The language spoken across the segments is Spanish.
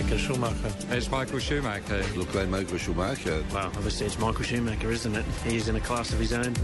Michael Schumacher. It's Michael Schumacher. Look like Michael Schumacher. Well, obviously it's Michael Schumacher, isn't it? He's in a class of his own.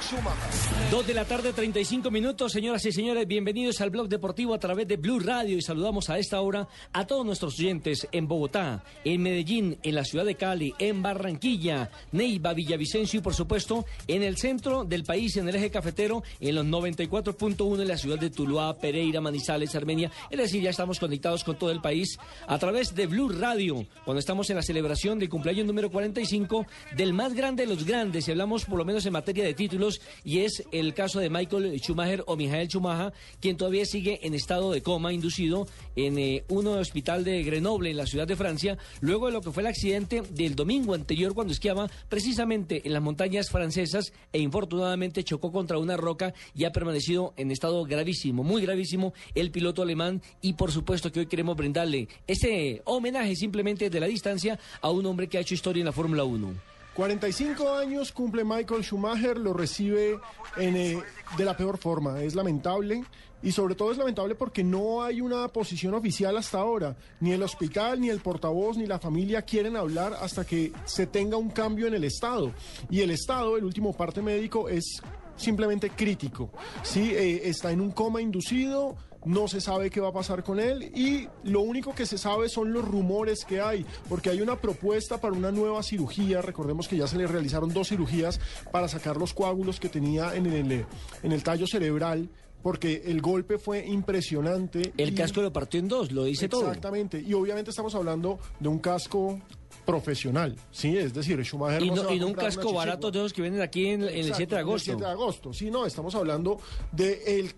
Schumacher. Dos de la tarde, 35 minutos, señoras y señores, bienvenidos al blog deportivo a través de Blue Radio y saludamos a esta hora a todos nuestros oyentes en Bogotá, en Medellín, en la ciudad de Cali, en Barranquilla, Neiva, Villavicencio y por supuesto en el centro del país, en el eje cafetero, en los 94.1 en la ciudad de Tuluá, Pereira, Manizales, Armenia, es decir, ya estamos conectados con todo el país a través de Blue Radio, cuando estamos en la celebración del cumpleaños número 45 del más grande de los grandes, y hablamos por lo menos en materia de títulos, y es el caso de Michael Schumacher o Michael Schumacher, quien todavía sigue en estado de coma inducido en eh, un hospital de Grenoble, en la ciudad de Francia, luego de lo que fue el accidente del domingo anterior cuando esquiaba precisamente en las montañas francesas e infortunadamente chocó contra una roca y ha permanecido en estado gravísimo, muy gravísimo, el piloto alemán y por supuesto que hoy queremos brindarle ese homenaje simplemente desde la distancia a un hombre que ha hecho historia en la Fórmula 1. 45 años cumple Michael Schumacher, lo recibe en, eh, de la peor forma. Es lamentable y sobre todo es lamentable porque no hay una posición oficial hasta ahora. Ni el hospital, ni el portavoz, ni la familia quieren hablar hasta que se tenga un cambio en el Estado. Y el Estado, el último parte médico, es simplemente crítico. Sí, eh, está en un coma inducido no se sabe qué va a pasar con él y lo único que se sabe son los rumores que hay, porque hay una propuesta para una nueva cirugía, recordemos que ya se le realizaron dos cirugías para sacar los coágulos que tenía en el, en el tallo cerebral porque el golpe fue impresionante. El casco lo partió en dos, lo dice todo. Exactamente, y obviamente estamos hablando de un casco profesional, sí, es decir, Schumacher y no, no, se va a y no un casco barato de los que vienen aquí en, en el Exacto, 7 de agosto. 7 de agosto. Sí, no, estamos hablando de el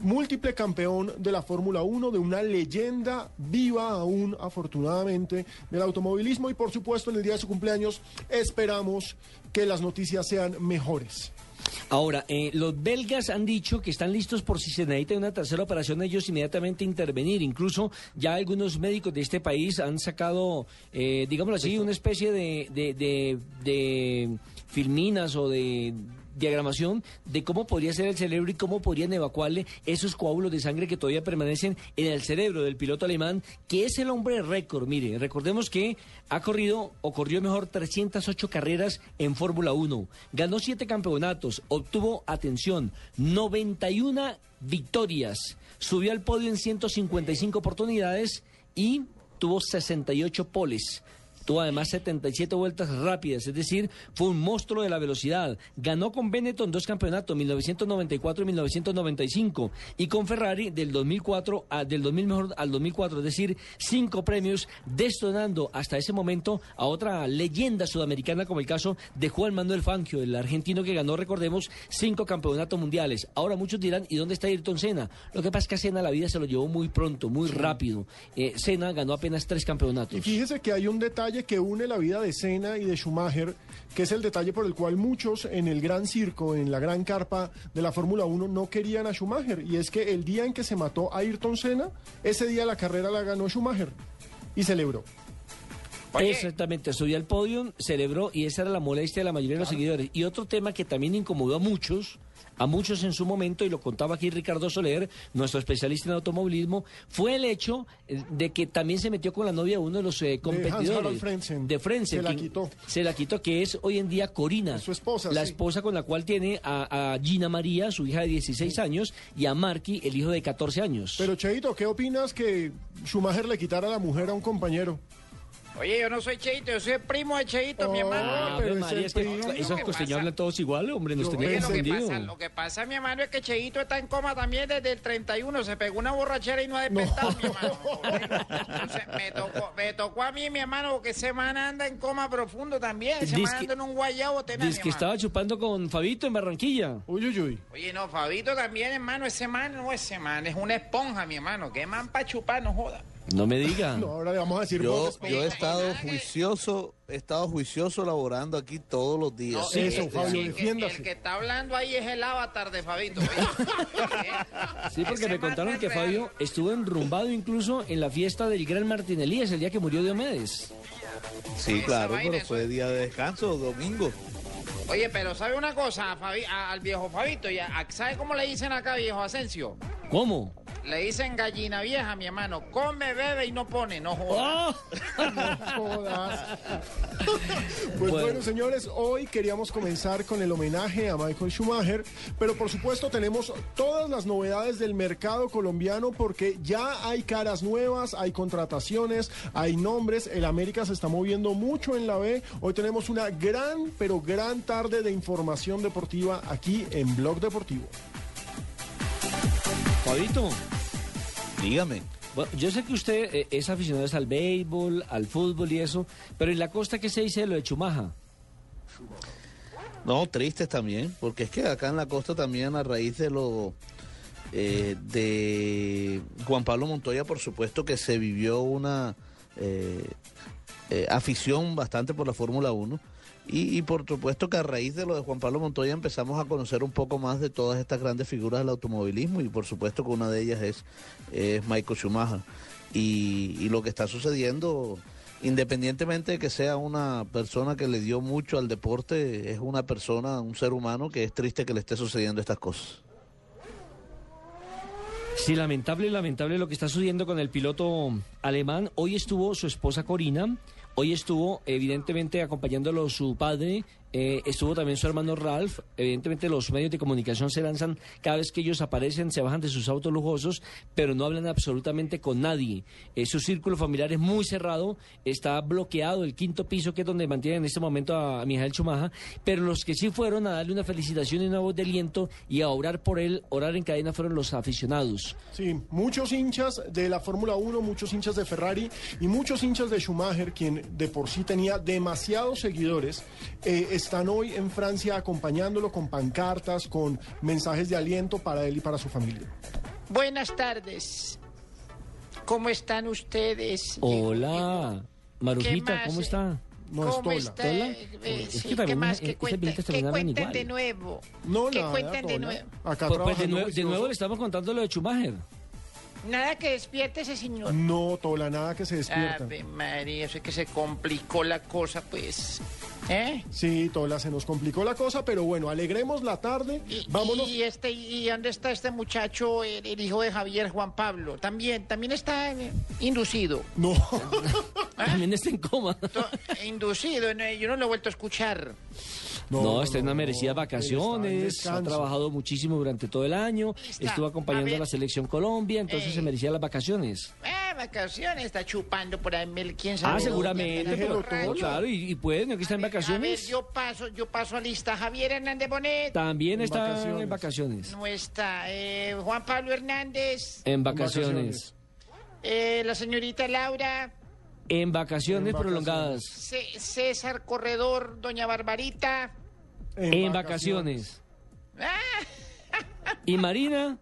múltiple campeón de la Fórmula 1, de una leyenda viva aún, afortunadamente, del automovilismo y por supuesto en el día de su cumpleaños esperamos que las noticias sean mejores. Ahora, eh, los belgas han dicho que están listos por si se necesita una tercera operación, ellos inmediatamente intervenir. Incluso ya algunos médicos de este país han sacado, eh, digámoslo así, una especie de, de, de- de filminas o de diagramación de cómo podría ser el cerebro y cómo podrían evacuarle esos coágulos de sangre que todavía permanecen en el cerebro del piloto alemán, que es el hombre récord. Mire, recordemos que ha corrido, o corrió mejor, 308 carreras en Fórmula 1. Ganó 7 campeonatos, obtuvo, atención, 91 victorias. Subió al podio en 155 oportunidades y tuvo 68 poles. Tuvo además 77 vueltas rápidas, es decir, fue un monstruo de la velocidad. Ganó con Benetton dos campeonatos, 1994 y 1995, y con Ferrari del 2004 a, del 2000 mejor al 2004, es decir, cinco premios, destonando hasta ese momento a otra leyenda sudamericana como el caso de Juan Manuel Fangio, el argentino que ganó, recordemos, cinco campeonatos mundiales. Ahora muchos dirán, ¿y dónde está Ayrton Senna? Lo que pasa es que a Senna la vida se lo llevó muy pronto, muy rápido. Eh, Senna ganó apenas tres campeonatos. Y fíjese que hay un detalle que une la vida de Senna y de Schumacher, que es el detalle por el cual muchos en el gran circo, en la gran carpa de la Fórmula 1, no querían a Schumacher. Y es que el día en que se mató a Ayrton Senna, ese día la carrera la ganó Schumacher y celebró. Oye. Exactamente, subió al podio, celebró y esa era la molestia de la mayoría de los seguidores. Y otro tema que también incomodó a muchos, a muchos en su momento, y lo contaba aquí Ricardo Soler, nuestro especialista en automovilismo, fue el hecho eh, de que también se metió con la novia de uno de los eh, competidores. Hans-Harald Frentzen. De Frentzen, Se la quitó. Se la quitó, que es hoy en día Corina. Su esposa, La sí. esposa con la cual tiene a, a Gina María, su hija de 16 años, y a Marky, el hijo de 14 años. Pero Cheito, ¿qué opinas que Schumacher le quitara la mujer a un compañero? Oye, yo no soy Cheito, yo soy el primo de Cheito, mi hermano. Ah, pero es María, es que esos hablan todos igual, hombre, nos Oye, lo que, pasa, lo que pasa, mi hermano, es que Cheito está en coma también desde el 31. Se pegó una borrachera y no ha despertado, mi hermano. Entonces, me tocó, me tocó a mí, mi hermano, porque ese man anda en coma profundo también. Que- anda en un guayabo tenaz, Dice que estaba chupando con Fabito en Barranquilla. Uy, uy, uy. Oye, no, Fabito también, hermano, ese man, no, ese man es una esponja, mi hermano. Qué man para chupar, no joda. No me diga. No, ahora le vamos a decir Yo, yo he estado juicioso, he estado juicioso laborando aquí todos los días. No, Sí, eso, el- Fabio, el. El que está hablando ahí es el avatar de Fabito. Sí, porque me contaron que real. Fabio estuvo enrumbado incluso en la fiesta del gran Martín Elías, el día que murió Diomedes. Sí, claro, pero fue día de descanso, domingo. Oye, pero ¿sabe una cosa? a Fabi- a- al viejo Fabito, ya, a- ¿sabe cómo le dicen acá, viejo Asensio? ¿Cómo? Le dicen gallina vieja, mi hermano. Come, bebe y no pone, no joda. ¡Ah! Jodas. Pues Bueno. bueno. señores, hoy queríamos comenzar con el homenaje a Michael Schumacher, pero por supuesto tenemos todas las novedades del mercado colombiano porque ya hay caras nuevas, hay contrataciones, hay nombres, el América se está moviendo mucho en la B. Hoy tenemos una gran, pero gran tarde de información deportiva aquí en Blog Deportivo. Fabito, Dígame. bueno, yo sé que usted eh, es aficionado al béisbol, al fútbol y eso, pero en la costa, ¿qué se dice de lo de Chumaja? No, tristes también, porque es que acá en la costa también a raíz de lo eh, de Juan Pablo Montoya, por supuesto que se vivió una eh, eh, afición bastante por la Fórmula 1 y, por supuesto que a raíz de lo de Juan Pablo Montoya empezamos a conocer un poco más de todas estas grandes figuras del automovilismo y por supuesto que una de ellas es, es Michael Schumacher y, y lo que está sucediendo independientemente de que sea una persona que le dio mucho al deporte, es una persona, un ser humano que es triste que le esté sucediendo estas cosas. Sí, lamentable, lamentable lo que está sucediendo con el piloto alemán. Hoy estuvo su esposa Corina, hoy estuvo evidentemente acompañándolo su padre, eh, estuvo también su hermano Ralph. Evidentemente los medios de comunicación se lanzan cada vez que ellos aparecen, se bajan de sus autos lujosos, pero no hablan absolutamente con nadie. Eh, su círculo familiar es muy cerrado, está bloqueado el quinto piso que es donde mantienen en este momento a, a Mijael Chumaja, pero los que sí fueron a darle una felicitación y una voz de aliento y a orar por él, orar en cadena fueron los aficionados. Sí, muchos hinchas de la Fórmula 1, muchos hinchas de Ferrari y muchos hinchas de Schumacher, quien de por sí tenía demasiados seguidores, eh, están hoy en Francia acompañándolo con pancartas, con mensajes de aliento para él y para su familia. Buenas tardes. ¿Cómo están ustedes? Hola, Marujita? ¿cómo está? No es ¿Cómo Tola. está? ¿Tola? Eh, Es sí, que ¿Qué también más? es- ¿Qué cuentan, viejitas ¿Qué también hablan cuentan igual. de nuevo? No, ¿Qué nada, cuentan de nuevo? Acá Pues, pues de, nuevo le estamos contando lo de Schumacher. Nada que despierte ese señor. No, Tola, nada que se despierta. Ave María, eso es que se complicó la cosa, pues. ¿Eh? Sí, Tola, se nos complicó la cosa, pero bueno, alegremos la tarde. Y, Vámonos. y este, ¿Y dónde está este muchacho, el, el hijo de Javier, Juan Pablo? También, también está eh, inducido. No, También está en coma. To- inducido, yo no lo he vuelto a escuchar. No, está en unas no, está en vacaciones, ha trabajado muchísimo durante todo el año, Está. estuvo acompañando A la selección Colombia, entonces Eh. se merecía las vacaciones. Ah, vacaciones, está chupando por ahí, mil- quién sabe. Ah, seguramente, pero borracho. claro, y, y puede, no que está en A ver, vacaciones. yo paso, yo paso a lista. Javier Hernández Bonet. También En está vacaciones. en vacaciones. No está. eh, Juan Pablo Hernández. En vacaciones. vacaciones. eh, la señorita Laura. En vacaciones En prolongadas. C- César Corredor. Doña Barbarita. En vacaciones. ¿Y Marina?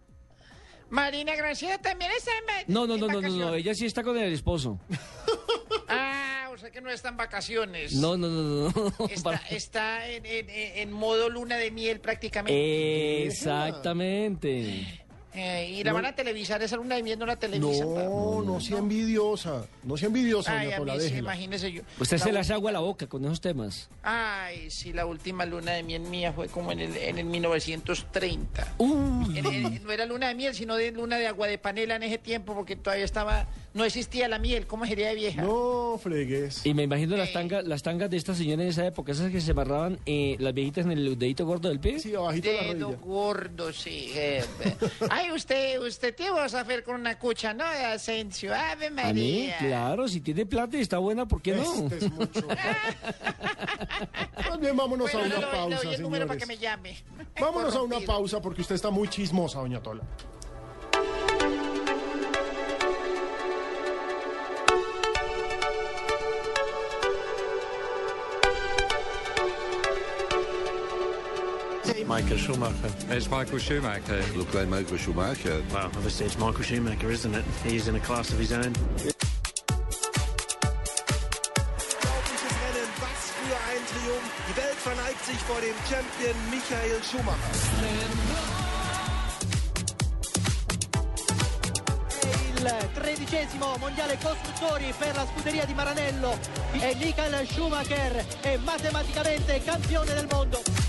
Marina Graciela también está en, No, no, en no, no, no, no, ella sí está con el esposo. Ah, o sea que no está en vacaciones. No, no, no, no. Está, está en, en- en modo luna de miel prácticamente. Exactamente. Eh, y la van a televisar, esa luna de miel no la televisan. No, no sea envidiosa. No sea envidiosa, Ay, doña a Pola, mí sí, déjela. imagínese yo. Usted La se le hace agua a la boca con esos temas. Ay, sí, la última luna de miel mía fue como en el, en el 1930. Uy. En- en- no era luna de miel, sino de luna de agua de panela en ese tiempo, porque todavía estaba, no existía la miel, ¿cómo sería de vieja? No fregues. Y me imagino las tangas, las tangas de estas señoras en esa época, esas que se amarraban eh, las viejitas en el dedito gordo del pie. Sí, abajito de la Dedo rodilla. gordo, sí. eh, eh. Ay, usted, usted te vas a hacer con una cucha, ¿no? De Asensio, Ave A mí, María. claro, si tiene plata y está buena, ¿por qué no? Este es mucho. Más bien, vámonos Bueno, a le una doy- le pausa, doy el número para que señores. me llame. Vámonos a una Corrompido. pausa porque usted está muy chismosa, doña Tola. Michael Schumacher. It's Michael Schumacher. Look like Michael Schumacher. Well, obviously it's Michael Schumacher, isn't it? He's in a class of his own. Unglaubliches Rennen, was für ein Triumph. Die Welt verneigt sich vor dem Champion Michael Schumacher. il tredicesimo mondiale costruttori per la scuderia di Maranello e Michael Schumacher è matematicamente campione del mondo.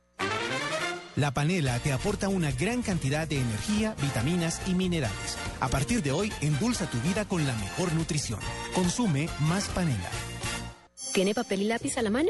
La panela te aporta una gran cantidad de energía, vitaminas y minerales. A partir de hoy, endulza tu vida con la mejor nutrición. Consume más panela. ¿Tiene papel y lápiz a la mano?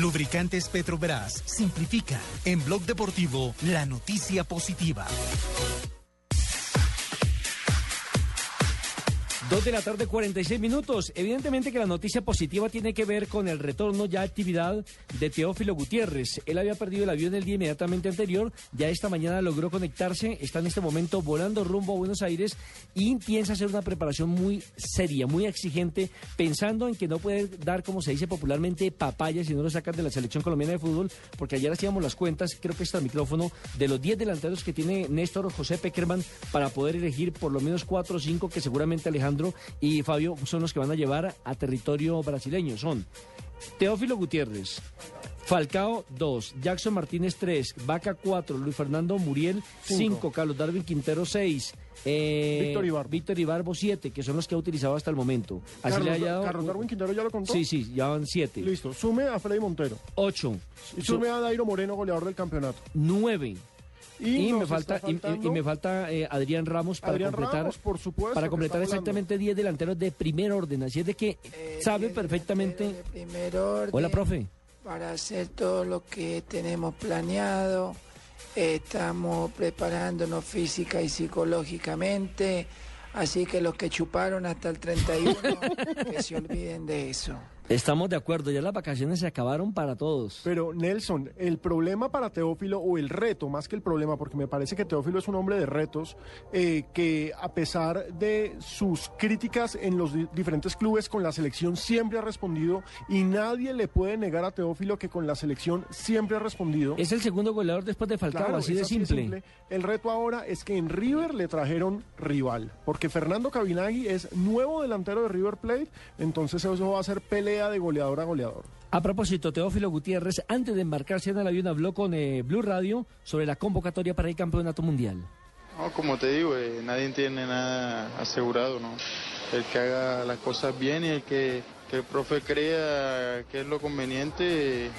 Lubricantes Petrobras simplifica en Blog Deportivo la noticia positiva. Dos de la tarde, 46 minutos. Evidentemente que la noticia positiva tiene que ver con el retorno ya a actividad de Teófilo Gutiérrez. Él había perdido el avión el día inmediatamente anterior, ya esta mañana logró conectarse, está en este momento volando rumbo a Buenos Aires y piensa hacer una preparación muy seria, muy exigente, pensando en que no puede dar, como se dice popularmente, papaya si no lo sacan de la selección colombiana de fútbol, porque ayer hacíamos las cuentas, creo que está el micrófono, de los 10 delanteros que tiene Néstor José Peckerman para poder elegir por lo menos 4 o 5 que seguramente Alejandro y Fabio son los que van a llevar a territorio brasileño. Son Teófilo Gutiérrez, Falcao 2, Jackson Martínez 3, Vaca 4, Luis Fernando Muriel 5, Cinco. Carlos Darwin Quintero 6, eh, Víctor Ibarbo. Víctor Ibarbo 7, que son los que ha utilizado hasta el momento. Así Carlos, le ha dado- Carlos Darwin Quintero ya lo contó. Sí, sí, ya van 7. Listo. Sume a Freddy Montero. 8. Y sume a Dairo Moreno, goleador del campeonato. 9. Y me falta, y- y, me falta eh, Adrián Ramos para Adrián completar, Ramos, por supuesto, para completar exactamente 10 delanteros de primer orden. Así es de que sabe perfectamente. Primer orden. Hola, profe. Para hacer todo lo que tenemos planeado. Estamos preparándonos física y psicológicamente. Así que los que chuparon hasta el 31, que se olviden de eso. Estamos de acuerdo, ya las vacaciones se acabaron para todos. Pero Nelson, el problema para Teófilo, o el reto, más que el problema, porque me parece que Teófilo es un hombre de retos, eh, que a pesar de sus críticas en los di- diferentes clubes con la selección siempre ha respondido y nadie le puede negar a Teófilo que con la selección siempre ha respondido. Es el segundo goleador después de Falcao, Claro, así de simple. El reto ahora es que en River le trajeron rival, porque Fernando Cabinagui es nuevo delantero de River Plate, entonces eso va a ser pelea de goleador a goleador. A propósito, Teófilo Gutiérrez, antes de embarcarse en el avión, habló con eh, Blue Radio sobre la convocatoria para el campeonato mundial. No, como te digo, eh, nadie tiene nada asegurado, ¿no? El que haga las cosas bien y el que que el profe crea que es lo conveniente,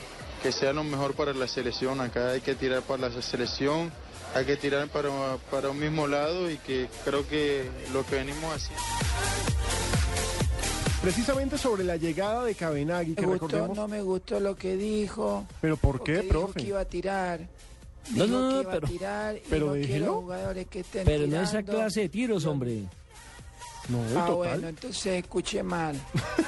que sea lo mejor para la selección. Acá hay que tirar para la selección, hay que tirar para, para un mismo lado y que creo que lo que venimos haciendo. Precisamente sobre la llegada de Cabenagui, que Me gustó, recordemos... no me gustó lo que dijo. ¿Pero por qué, dijo profe? que iba a tirar. No, Dijo no, que no, iba pero- a tirar y pero no quiero jugadores que estén Pero no esa clase de tiros, hombre. No, Ah, total. bueno, entonces escuché mal.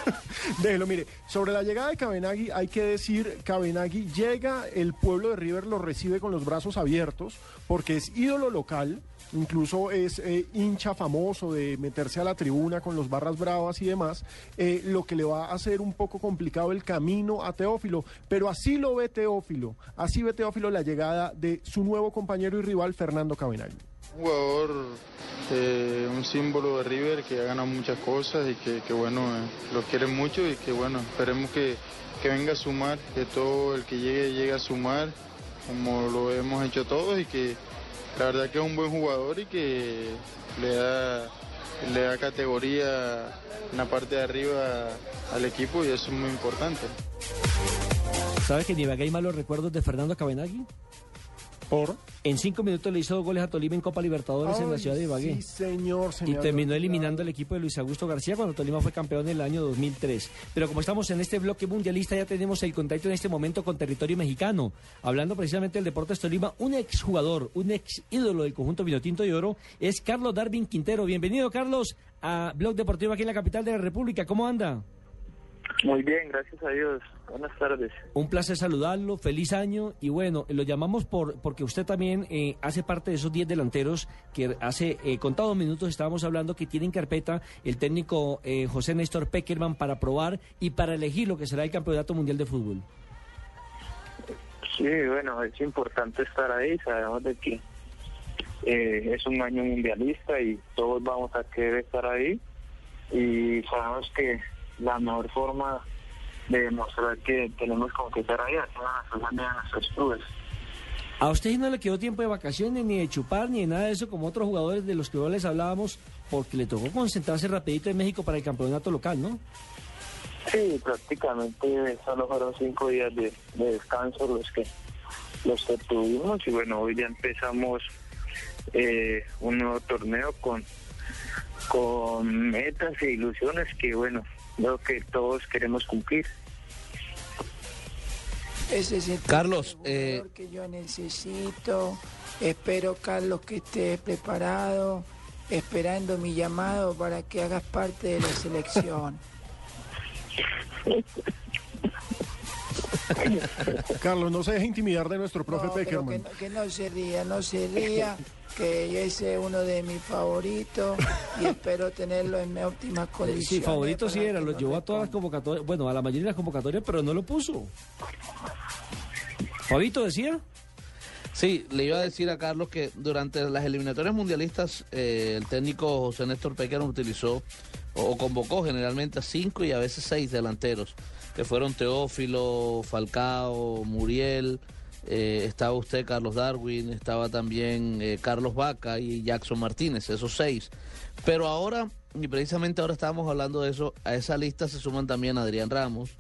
Déjelo, mire, sobre la llegada de Cabenagui hay que decir, Cabenagui llega, el pueblo de River lo recibe con los brazos abiertos porque es ídolo local, incluso es eh, hincha famoso de meterse a la tribuna con los barras bravas y demás, eh, lo que le va a hacer un poco complicado el camino a Teófilo, pero así lo ve Teófilo, así ve Teófilo la llegada de su nuevo compañero y rival Fernando Cabenagui. Un jugador, eh, un símbolo de River que ha ganado muchas cosas y que, bueno, eh, lo quieren mucho y que bueno, esperemos que, que venga a sumar, que todo el que llegue llegue a sumar, como lo hemos hecho todos y que la verdad que es un buen jugador y que le da, le da categoría en la parte de arriba al equipo y eso es muy importante. ¿Sabes que en hay malos recuerdos de Fernando Cabenagui? ¿Por? En cinco minutos le hizo dos goles a Tolima en Copa Libertadores en la ciudad de Ibagué. Sí, señor, se Y terminó eliminando al equipo de Luis Augusto García cuando Tolima fue campeón en el año 2003. Pero como estamos en este bloque mundialista, ya tenemos el contacto en este momento con territorio mexicano. Hablando precisamente del Deportes Tolima, un exjugador, un ex ídolo del conjunto Vinotinto y Oro es Carlos Darwin Quintero. Bienvenido, Carlos, a Blog Deportivo aquí en la capital de la República. ¿Cómo anda? Muy bien, gracias a Dios. Buenas tardes. Un placer saludarlo, feliz año y bueno, lo llamamos por porque usted también eh, hace parte de esos 10 delanteros que hace eh, contados minutos estábamos hablando que tiene en carpeta el técnico eh, José Néstor Peckerman para probar y para elegir lo que será el Campeonato Mundial de Fútbol. Sí, bueno, es importante estar ahí. Sabemos de que eh, es un año mundialista y todos vamos a querer estar ahí. Y sabemos que la mejor forma de demostrar que tenemos con qué estar ahí a nuestros clubes. A usted no le quedó tiempo de vacaciones, ni de chupar, ni de nada de eso, como otros jugadores de los que hoy les hablábamos, porque le tocó concentrarse rapidito en México para el campeonato local, ¿no? Sí, prácticamente solo fueron cinco días de, de descanso los que los que tuvimos y bueno, hoy ya empezamos eh, un nuevo torneo con con metas e ilusiones que bueno, creo que todos queremos cumplir. Ese es el Carlos, que yo necesito. Espero, Carlos, que estés preparado, esperando mi llamado para que hagas parte de la selección. Carlos, no se deje intimidar de nuestro profe No, pero que, Peckerman. no, que no se ría, no se ría, que ese es uno de mis favoritos y espero tenerlo en óptimas condiciones. Sí, favorito sí era, lo no llevó a todas las convocatorias, bueno, a la mayoría de las convocatorias, pero no lo puso. Fabito decía. Sí, le iba a decir a Carlos que durante las eliminatorias mundialistas eh, el técnico José Néstor Peckerman utilizó o convocó generalmente a cinco y a veces seis delanteros, que fueron Teófilo, Falcao, Muriel, eh, estaba usted Carlos Darwin, estaba también eh, Carlos Vaca y Jackson Martínez, esos seis. Pero ahora, y precisamente ahora estábamos hablando de eso, a esa lista se suman también Adrián Ramos,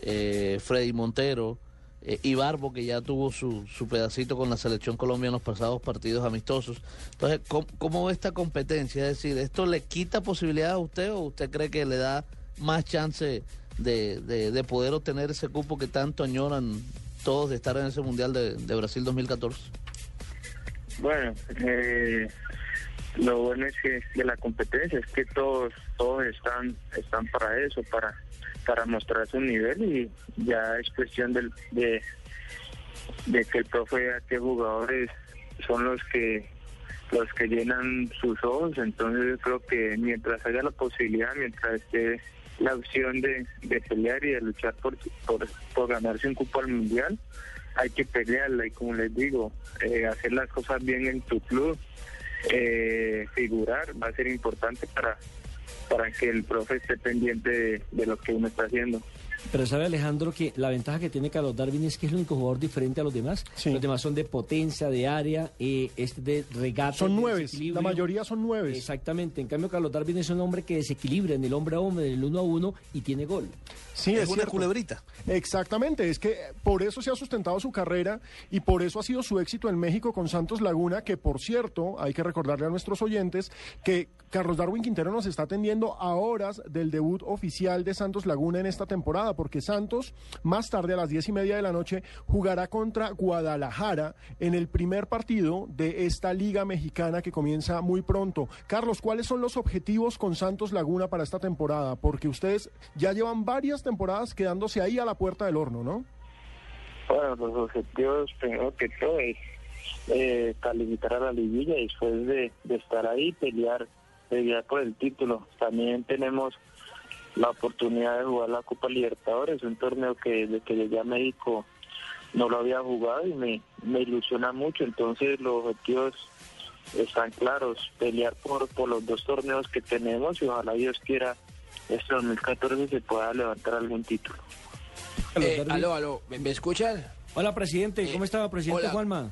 eh, Freddy Montero, eh, Ibarbo, que ya tuvo su, su pedacito con la selección Colombia en los pasados partidos amistosos. Entonces, ¿cómo, cómo ve esta competencia? Es decir, ¿esto le quita posibilidades a usted o usted cree que le da más chance de, de- de poder obtener ese cupo que tanto añoran todos de estar en ese Mundial de, de Brasil 2014? Bueno, eh, lo bueno es que de la competencia es que todos todos están están para eso, para para mostrar su nivel y ya es cuestión del, de que el profe vea qué jugadores son los que los que llenan sus ojos, entonces yo creo que mientras haya la posibilidad, mientras esté la opción de, de pelear y de luchar por, por, por ganarse un cupo al mundial, hay que pelearla y como les digo, eh, hacer las cosas bien en tu club, eh, figurar va a ser importante para, para que el profe esté pendiente de, de lo que uno está haciendo. Pero sabe Alejandro que la ventaja que tiene Carlos Darwin es que es el único jugador diferente a los demás. Los demás son de potencia, de área, eh, este de regate. Son nueve, la mayoría son nueve. Exactamente. En cambio, Carlos Darwin es un hombre que desequilibra en el hombre a hombre, en el uno a uno y tiene gol. Sí, Es es, una cierto. culebrita. Exactamente, es que por eso se ha sustentado su carrera y por eso ha sido su éxito en México con Santos Laguna, que por cierto, hay que recordarle a nuestros oyentes que Carlos Darwin Quintero nos está atendiendo a horas del debut oficial de Santos Laguna en esta temporada, porque Santos más tarde a las diez y media de la noche jugará contra Guadalajara en el primer partido de esta liga mexicana que comienza muy pronto. Carlos, ¿cuáles son los objetivos con Santos Laguna para esta temporada? Porque ustedes ya llevan varias temporadas quedándose ahí a la puerta del horno, ¿no? Bueno, los objetivos, primero que todo, es eh, calificar a la liguilla y después de, de estar ahí, pelear, pelear por el título. También tenemos la oportunidad de jugar la Copa Libertadores, un torneo que desde que llegué a México no lo había jugado y me, me ilusiona mucho. Entonces los objetivos están claros, pelear por, por los dos torneos que tenemos y ojalá Dios quiera este 2014 se pueda levantar algún título. Eh, aló, aló, ¿me, me escuchan? Hola, presidente. ¿Cómo está, presidente hola, Juanma?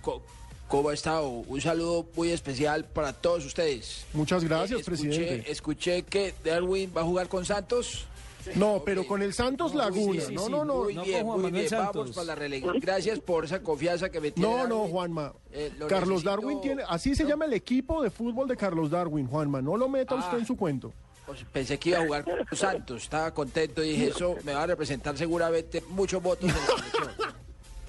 ¿Cómo ha estado? Un saludo muy especial para todos ustedes. Muchas gracias, Eh, escuché, presidente. Escuché que Darwin va a jugar con Santos. No, pero con el Santos Laguna. Sí, sí, no, sí, no, no, Muy no bien, Juan muy bien. Vamos para la relegación. Gracias por esa confianza que me tiene. No, no. Juanma. Eh, lo Carlos necesito- Darwin tiene, así se llama el equipo de fútbol de Carlos Darwin, Juanma. No lo meta usted Ah. en su cuento. Pues pensé que iba a jugar con Santos. Estaba contento y dije, eso me va a representar seguramente muchos votos en la selección.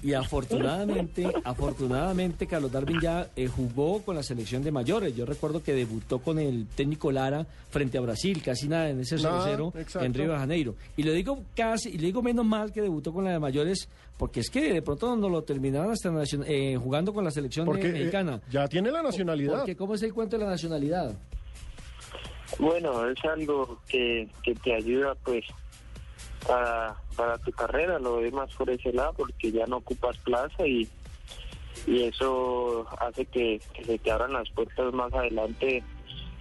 Y afortunadamente, afortunadamente Carlos Darwin ya eh, jugó con la selección de mayores. Yo recuerdo que debutó con el técnico Lara frente a Brasil, casi nada en ese Nada, 0-0 exacto. en Río de Janeiro. Y le digo casi, y le digo menos mal que debutó con la de mayores, porque es que de pronto no lo terminaron hasta nacion- eh, jugando con la selección Porque eh, mexicana. ya tiene la nacionalidad. Porque ¿cómo es el cuento de la nacionalidad? Bueno, es algo que, que te ayuda pues para, para tu carrera, lo ves más por ese lado porque ya no ocupas plaza y, y eso hace que, que se te abran las puertas más adelante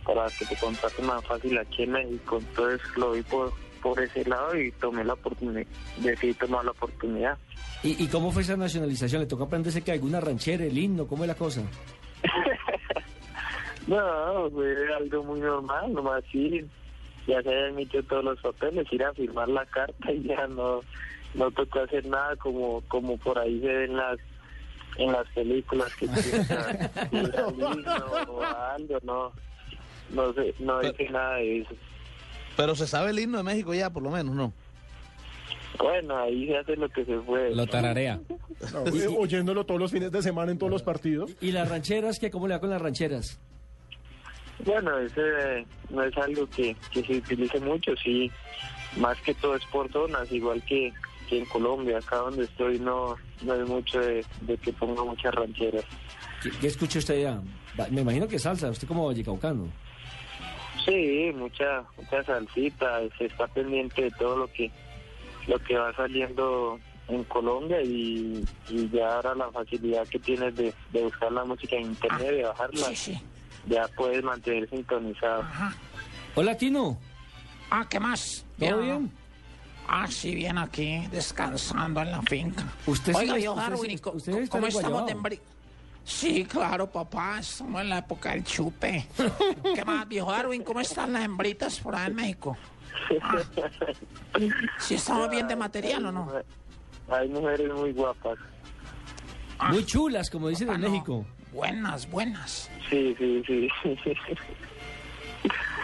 para que te contraten más fácil aquí en México. Entonces lo vi por, por ese lado y tomé la oportunidad, decidí tomar la oportunidad. ¿Y, y cómo fue esa nacionalización? ¿Le tocó aprenderse que alguna ranchera, el himno? ¿Cómo es la cosa? No, fue algo muy normal, nomás ir, ya se habían hecho todos los papeles, ir a firmar la carta y ya no, no tocó hacer nada como, como por ahí se ven las en las películas que o algo, no, no sé, no hice nada de eso. Pero se sabe el himno de México ya, por lo menos, ¿no? Bueno, ahí se hace lo que se puede. Lo tararea. No, oyéndolo todos los fines de semana en todos los partidos. ¿Y las rancheras? ¿qué, ¿Cómo le va con las rancheras? Bueno, ese no es algo que, que se utilice mucho, sí, más que todo es por zonas, igual que, que en Colombia, acá donde estoy no, no es mucho de, de que ponga muchas rancheras. ¿Qué, qué escucha usted ya? Me imagino que salsa, usted como vallecaucano. Sí, mucha, mucha salsita, se está pendiente de todo lo que, lo que va saliendo en Colombia y, y ya ahora la facilidad que tienes de, de buscar la música en internet, de bajarla, ya puedes mantener sintonizado. Hola, Tino. Ah, ¿qué más? ¿Todo bien? Ah, sí, bien aquí, descansando en la finca. Usted Oiga, viejo Darwin, sí- ¿y co- usted está ¿cómo estamos de embri- Sí, claro, papá, estamos en la época del chupe. ¿Qué más, viejo Darwin? ¿Cómo están las hembritas por allá en México? Ah, ¿Sí estamos bien de material o no? Hay mujeres muy guapas. Muy chulas, como dicen en México. Buenas, buenas. Sí, sí, sí.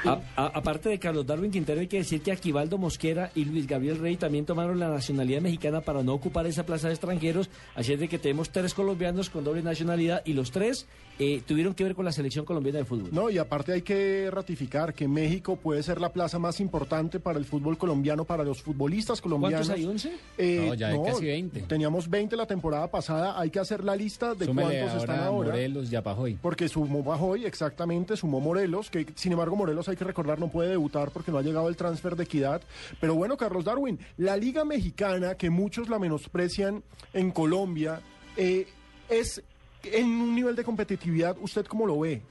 A- a- aparte de Carlos Darwin Quintero, hay que decir que Aquivaldo Mosquera y Luis Gabriel Rey también tomaron la nacionalidad mexicana para no ocupar esa plaza de extranjeros. Así es de que tenemos tres colombianos con doble nacionalidad y los tres eh, tuvieron que ver con la selección colombiana de fútbol. No, y aparte hay que ratificar que México puede ser la plaza más importante para el fútbol colombiano, para los futbolistas colombianos. ¿Cuántos hay, 11? Eh, No, ya hay casi 20. Teníamos 20 la temporada pasada, hay que hacer la lista de Súmele cuántos están ahora. Morelos, Yapajoy. Porque sumó Bajoy, exactamente, sumó Morelos, que sin embargo Morelos hay que recordar no puede debutar porque no ha llegado el transfer de equidad. Pero bueno, Carlos Darwin, la Liga Mexicana, que muchos la menosprecian en Colombia, eh, es en un nivel de competitividad, ¿usted cómo lo ve?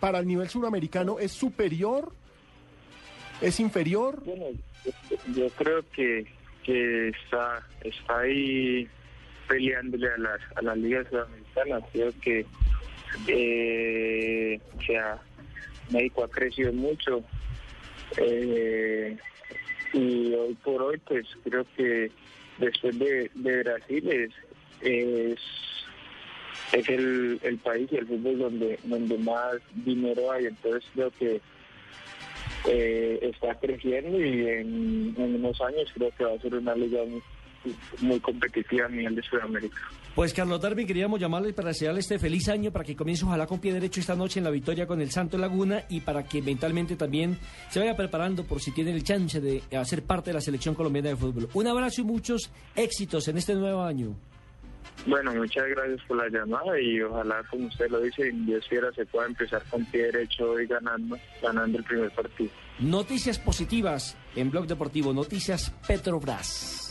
Para el nivel suramericano, ¿es superior? ¿Es inferior? Bueno, yo creo que, que está, está ahí peleándole a las, a las ligas sudamericanas. Creo que eh, o sea, México ha crecido mucho. Eh, y hoy por hoy pues creo que después de, Brasil es, es, es el, el país y el fútbol donde, donde más dinero hay, entonces creo que eh, está creciendo y en, en unos años creo que va a ser una liga muy, muy competitiva a nivel de Sudamérica. Pues Carlos Darwin, queríamos llamarle para desearle este feliz año, para que comience ojalá con pie derecho esta noche en la victoria con el Santo Laguna y para que mentalmente también se vaya preparando por si tiene el chance de hacer parte de la selección colombiana de fútbol. Un abrazo y muchos éxitos en este nuevo año. Bueno, muchas gracias por la llamada y ojalá, como usted lo dice, Dios quiera se pueda empezar con pie derecho hoy ganando, ganando el primer partido. Noticias positivas en Blog Deportivo, Noticias Petrobras.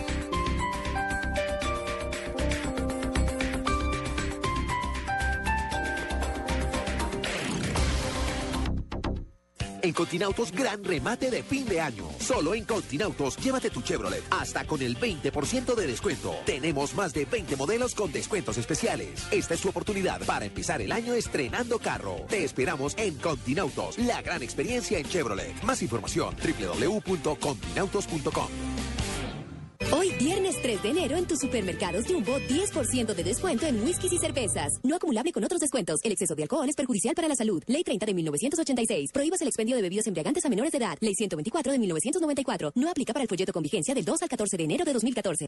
En Continautos, gran remate de fin de año. Solo en Continautos, llévate tu Chevrolet hasta con el 20% de descuento. Tenemos más de 20 modelos con descuentos especiales. Esta es tu oportunidad para empezar el año estrenando carro. Te esperamos en Continautos, la gran experiencia en Chevrolet. Más información, www.continautos.com. Hoy, viernes 3 de enero, en tus supermercados Jumbo, 10% de descuento en whiskies y cervezas. No acumulable con otros descuentos. El exceso de alcohol es perjudicial para la salud. Ley 30 de 1986. Prohíbas el expendio de bebidas embriagantes a menores de edad. Ley 124 de 1994. No aplica para el folleto con vigencia del 2 al 14 de enero de 2014.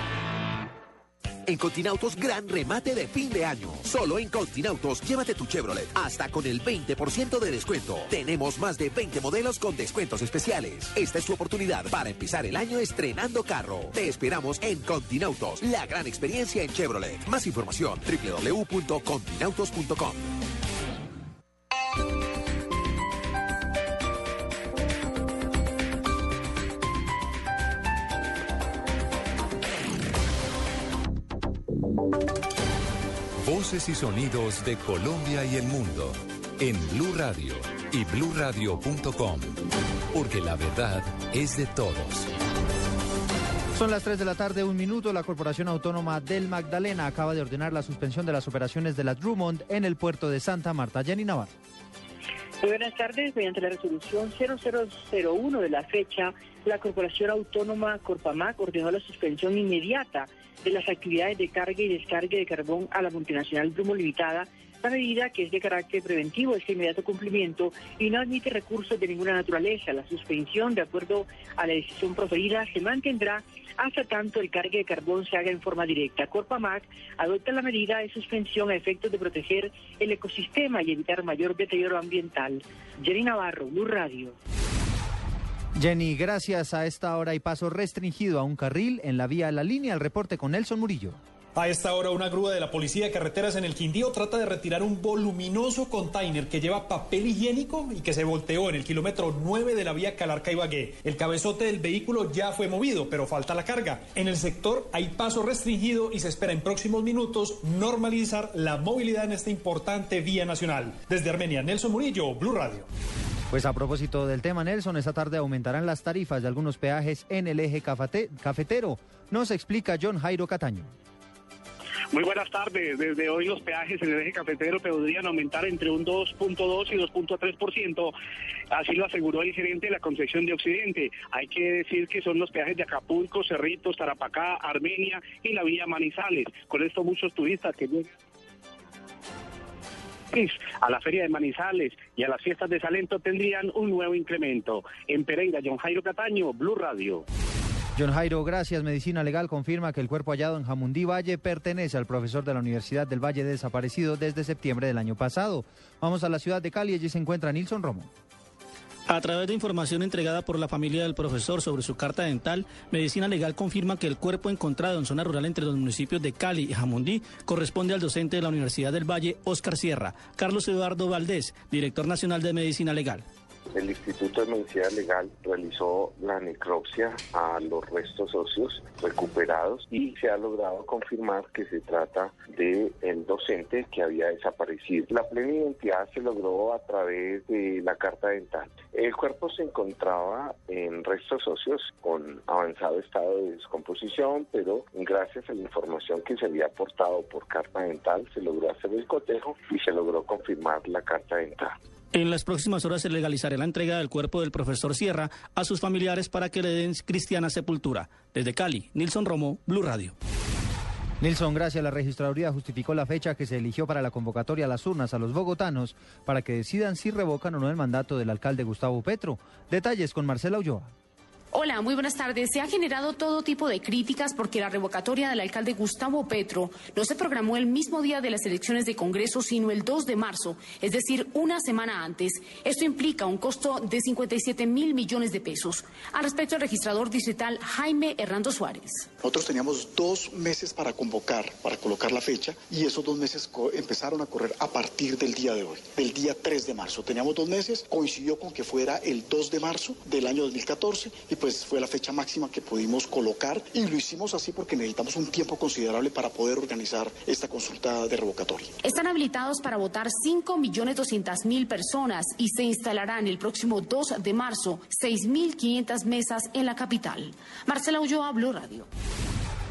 En Continautos, gran remate de fin de año. Solo en Continautos, llévate tu Chevrolet hasta con el 20% de descuento. Tenemos más de 20 modelos con descuentos especiales. Esta es tu oportunidad para empezar el año estrenando carro. Te esperamos en Continautos, la gran experiencia en Chevrolet. Más información, www.continautos.com. Voces y sonidos de Colombia y el mundo en Blue Radio y bluradio.com, porque la verdad es de todos. Son las 3 de la tarde, un minuto. La Corporación Autónoma del Magdalena acaba de ordenar la suspensión de las operaciones de la Drummond en el puerto de Santa Marta. Jenny Navarro. Muy buenas tardes. Mediante la resolución 0001 de la fecha, la Corporación Autónoma Corpamac ordenó la suspensión inmediata de las actividades de carga y descarga de carbón a la multinacional Drummond Limitada. La medida, que es de carácter preventivo, es de inmediato cumplimiento y no admite recursos de ninguna naturaleza. La suspensión, de acuerdo a la decisión proferida, se mantendrá hasta tanto el cargue de carbón se haga en forma directa. Corpamac adopta la medida de suspensión a efectos de proteger el ecosistema y evitar mayor deterioro ambiental. Jenny Navarro, Blue Radio. Jenny, gracias. A esta hora hay paso restringido a un carril en la vía La Línea. El reporte con Nelson Murillo. A esta hora, una grúa de la Policía de Carreteras en el Quindío trata de retirar un voluminoso container que lleva papel higiénico y que se volteó en el kilómetro 9 de la vía Calarca-Ibagué. El cabezote del vehículo ya fue movido, pero falta la carga. En el sector hay paso restringido y se espera en próximos minutos normalizar la movilidad en esta importante vía nacional. Desde Armenia, Nelson Murillo, Blue Radio. Pues a propósito del tema, Nelson, esta tarde aumentarán las tarifas de algunos peajes en el eje cafete- cafetero. Nos explica John Jairo Cataño. Muy buenas tardes. Desde hoy los peajes en el eje cafetero podrían aumentar entre un 2.2 y 2.3%. Así lo aseguró el gerente de la Concepción de Occidente. Hay que decir que son los peajes de Acapulco, Cerritos, Tarapacá, Armenia y la Villa Manizales. Con esto muchos turistas que a la Feria de Manizales y a las fiestas de Salento tendrían un nuevo incremento. En Pereira, John Jairo Cataño, Blue Radio. John Jairo, gracias. Medicina Legal confirma que el cuerpo hallado en Jamundí Valle pertenece al profesor de la Universidad del Valle desaparecido desde septiembre del año pasado. Vamos a la ciudad de Cali, allí se encuentra Nilson Romo. A través de información entregada por la familia del profesor sobre su carta dental, Medicina Legal confirma que el cuerpo encontrado en zona rural entre los municipios de Cali y Jamundí corresponde al docente de la Universidad del Valle, Oscar Sierra, Carlos Eduardo Valdés, director nacional de Medicina Legal. El Instituto de Medicina Legal realizó la necropsia a los restos óseos recuperados y se ha logrado confirmar que se trata de docente que había desaparecido. La plena identidad se logró a través de la carta dental. El cuerpo se encontraba en restos óseos con avanzado estado de descomposición, pero gracias a la información que se había aportado por carta dental se logró hacer el cotejo y se logró confirmar la carta dental. En las próximas horas se legalizará la entrega del cuerpo del profesor Sierra a sus familiares para que le den cristiana sepultura. Desde Cali, Nilson Romo, Blue Radio. Nilson, gracias. La registraduría justificó la fecha que se eligió para la convocatoria a las urnas a los bogotanos para que decidan si revocan o no el mandato del alcalde Gustavo Petro. Detalles con Marcela Ulloa. Hola, muy buenas tardes. Se ha generado todo tipo de críticas porque la revocatoria del alcalde Gustavo Petro no se programó el mismo día de las elecciones de Congreso, sino el 2 de marzo, es decir, una semana antes. Esto implica un costo de 57 mil millones de pesos. Al respecto, el registrador distrital Jaime Hernando Suárez. Nosotros teníamos dos meses para convocar, para colocar la fecha, y esos dos meses empezaron a correr a partir del día de hoy, del día 3 de marzo. Teníamos dos meses, coincidió con que fuera el 2 de marzo del año 2014 y pues fue la fecha máxima que pudimos colocar y lo hicimos así porque necesitamos un tiempo considerable para poder organizar esta consulta de revocatoria. Están habilitados para votar 5.200.000 personas y se instalarán el próximo 2 de marzo 6.500 mesas en la capital. Marcela Ulloa, Blue Radio.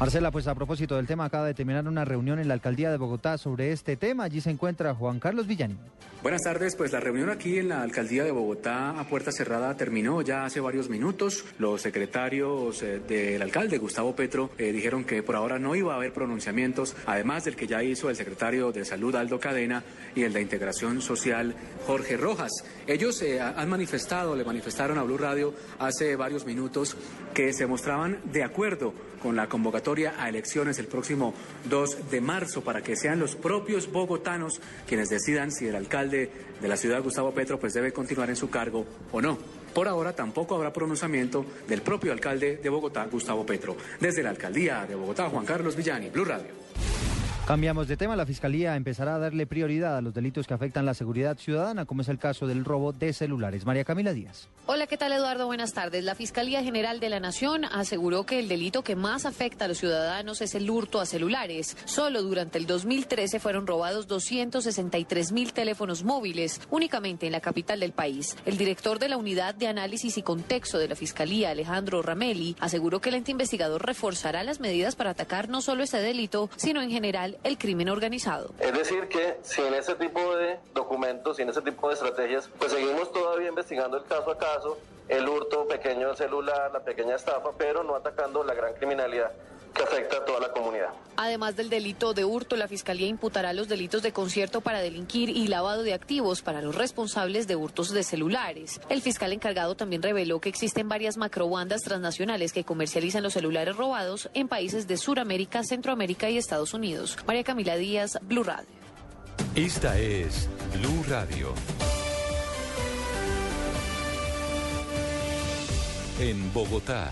Marcela, pues a propósito del tema, acaba de terminar una reunión en la alcaldía de Bogotá sobre este tema. Allí se encuentra Juan Carlos Villani. Buenas tardes, pues la reunión aquí en la alcaldía de Bogotá a puerta cerrada terminó ya hace varios minutos. Los secretarios eh, del alcalde Gustavo Petro eh, dijeron que por ahora no iba a haber pronunciamientos, además del que ya hizo el secretario de Salud Aldo Cadena y el de Integración Social Jorge Rojas. Ellos eh, han manifestado, le manifestaron a Blue Radio hace varios minutos que se mostraban de acuerdo con la convocatoria a elecciones el próximo 2 de marzo para que sean los propios bogotanos quienes decidan si el alcalde de la ciudad, Gustavo Petro, pues debe continuar en su cargo o no. Por ahora tampoco habrá pronunciamiento del propio alcalde de Bogotá, Gustavo Petro. Desde la alcaldía de Bogotá, Juan Carlos Villani, Blue Radio. Cambiamos de tema. La Fiscalía empezará a darle prioridad a los delitos que afectan la seguridad ciudadana, como es el caso del robo de celulares. María Camila Díaz. Hola, ¿qué tal Eduardo? Buenas tardes. La Fiscalía General de la Nación aseguró que el delito que más afecta a los ciudadanos es el hurto a celulares. Solo durante el 2013 fueron robados 263 mil teléfonos móviles, únicamente en la capital del país. El director de la Unidad de Análisis y Contexto de la Fiscalía, Alejandro Ramelli, aseguró que el ente investigador reforzará las medidas para atacar no solo este delito, sino en general el crimen organizado. Es decir, que sin ese tipo de documentos, sin ese tipo de estrategias, pues seguimos todavía investigando el caso a caso, el hurto pequeño celular, la pequeña estafa, pero no atacando la gran criminalidad que afecta a toda la comunidad. Además del delito de hurto, la Fiscalía imputará los delitos de concierto para delinquir y lavado de activos para los responsables de hurtos de celulares. El fiscal encargado también reveló que existen varias macrobandas transnacionales que comercializan los celulares robados en países de Sudamérica, Centroamérica y Estados Unidos. María Camila Díaz, Blue Radio. Esta es Blue Radio. En Bogotá.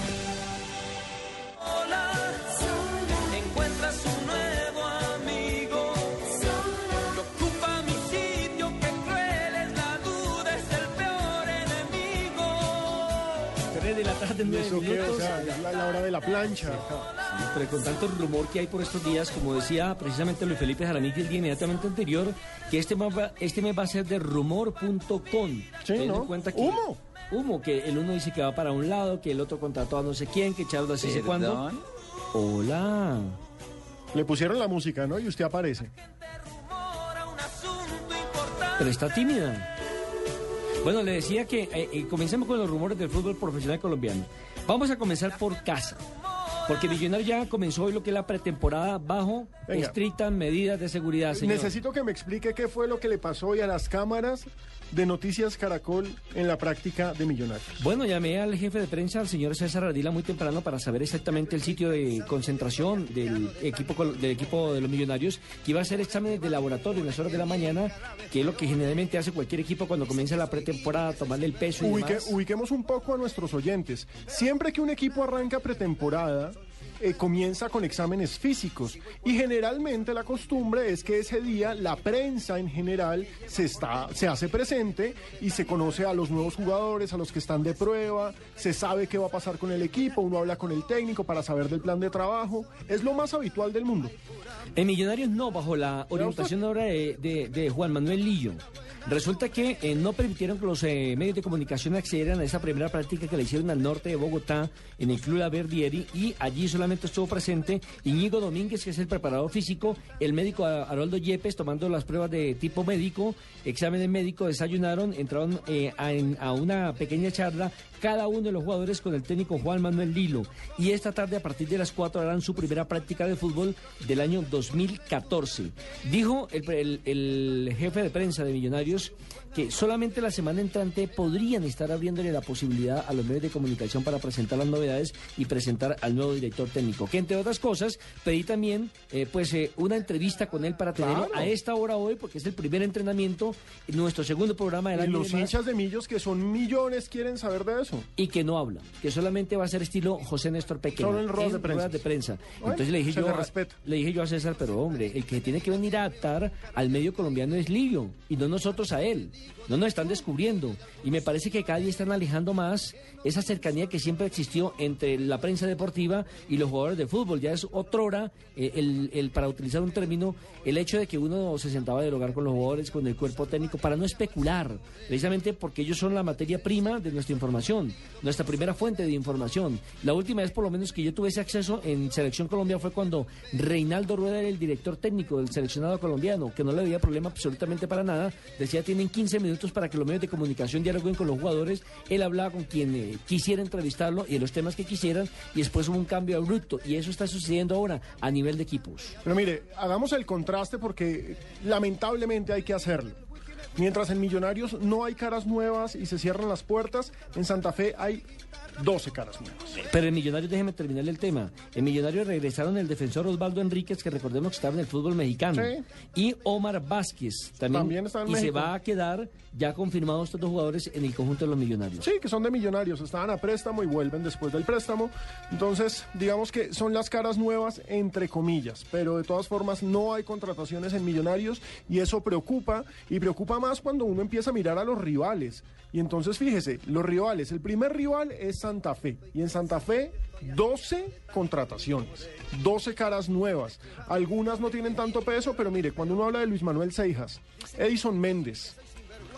Tarde, ¿Y nueve eso qué? O sea, es la, la hora de la plancha. Sí, pero con tanto rumor que hay por estos días, como decía precisamente Luis Felipe Jaramillo el día inmediatamente anterior, que este mes va, este mes va a ser de rumor.com. Teniendo ¿no? en cuenta que, humo. Humo, que el uno dice que va para un lado, que el otro contrató a no sé quién, que Charles así sé cuándo. Hola. Le pusieron la música, ¿no? Y usted aparece. Pero está tímida. Bueno, le decía que eh, eh, comencemos con los rumores del fútbol profesional colombiano. Vamos a comenzar por casa. Porque Millonarios ya comenzó hoy lo que es la pretemporada bajo Venga. estrictas medidas de seguridad, señor. Necesito que me explique qué fue lo que le pasó hoy a las cámaras de Noticias Caracol en la práctica de Millonarios. Bueno, llamé al jefe de prensa, al señor César Ardila, muy temprano para saber exactamente el sitio de concentración del equipo del equipo de los millonarios, que iba a hacer exámenes de laboratorio en las horas de la mañana, que es lo que generalmente hace cualquier equipo cuando comienza la pretemporada, tomarle el peso y Ubique- demás. ubiquemos un poco a nuestros oyentes. Siempre que un equipo arranca pretemporada, eh, comienza con exámenes físicos y generalmente la costumbre es que ese día la prensa en general se está se hace presente y se conoce a los nuevos jugadores, a los que están de prueba, se sabe qué va a pasar con el equipo, uno habla con el técnico para saber del plan de trabajo, es lo más habitual del mundo. En Millonarios no, bajo la orientación ahora de, de- de Juan Manuel Lillo. Resulta que eh, no permitieron que los eh, medios de comunicación accedieran a esa primera práctica que le hicieron al norte de Bogotá, en el Club La y allí solamente estuvo presente Iñigo Domínguez, que es el preparador físico, el médico Haroldo Yepes, tomando las pruebas de tipo médico, exámenes médicos, desayunaron, entraron eh, a, en- a una pequeña charla, cada uno de los jugadores con el técnico Juan Manuel Lilo. Y esta tarde, a partir de las 4, harán su primera práctica de fútbol del año 2014. Dijo el, el- el jefe de prensa de Millonarios que solamente la semana entrante podrían estar abriéndole la posibilidad a los medios de comunicación para presentar las novedades y presentar al nuevo director técnico. Que entre otras cosas, pedí también eh, pues eh, una entrevista con él para Claro. a esta hora hoy, porque es el primer entrenamiento, nuestro segundo programa del Y año. los y demás. hinchas de Millos, que son millones, quieren saber de eso. Y que no habla, que solamente va a ser estilo José Néstor Pequeño. Solo en ruedas de prensa. de prensa. Bueno, Entonces le dije, yo le le dije yo a César, pero hombre, el que tiene que venir a adaptar al medio colombiano es Livio, y no nosotros a él. No nos están descubriendo. Y me parece que cada día están alejando más esa cercanía que siempre existió entre la prensa deportiva y los jugadores de fútbol. Ya es otrora, eh, el, el, para utilizar un término, el hecho de que uno se sentaba a dialogar con los jugadores, con el cuerpo técnico, para no especular, precisamente porque ellos son la materia prima de nuestra información, nuestra primera fuente de información. La última vez, por lo menos, que yo tuve ese acceso en Selección Colombia fue cuando Reinaldo Rueda era el director técnico del seleccionado colombiano, que no le había problema absolutamente para nada. Decía, tienen 15 minutos para que los medios de comunicación dialoguen con los jugadores. Él hablaba con quien eh, quisiera entrevistarlo y de los temas que quisieran, y después hubo un cambio abrupto. Y eso está sucediendo ahora a nivel de equipos. Pero mire, hagamos el contraste porque lamentablemente hay que hacerlo. Mientras en Millonarios no hay caras nuevas y se cierran las puertas, en Santa Fe hay 12 caras nuevas. Pero en Millonarios, déjeme terminar el tema. En Millonarios regresaron el defensor Osvaldo Enríquez, que recordemos que estaba en el fútbol mexicano, y Omar Vázquez, también, También está en y se va a quedar ya confirmados estos dos jugadores en el conjunto de los Millonarios. Sí, que son de Millonarios, estaban a préstamo y vuelven después del préstamo. Entonces, digamos que son las caras nuevas, entre comillas, pero de todas formas no hay contrataciones en Millonarios y eso preocupa y preocupa más cuando uno empieza a mirar a los rivales. Y entonces, fíjese, los rivales, el primer rival es Santa Fe y en Santa Fe 12 contrataciones, 12 caras nuevas. Algunas no tienen tanto peso, pero mire, cuando uno habla de Luis Manuel Seijas, Edison Méndez,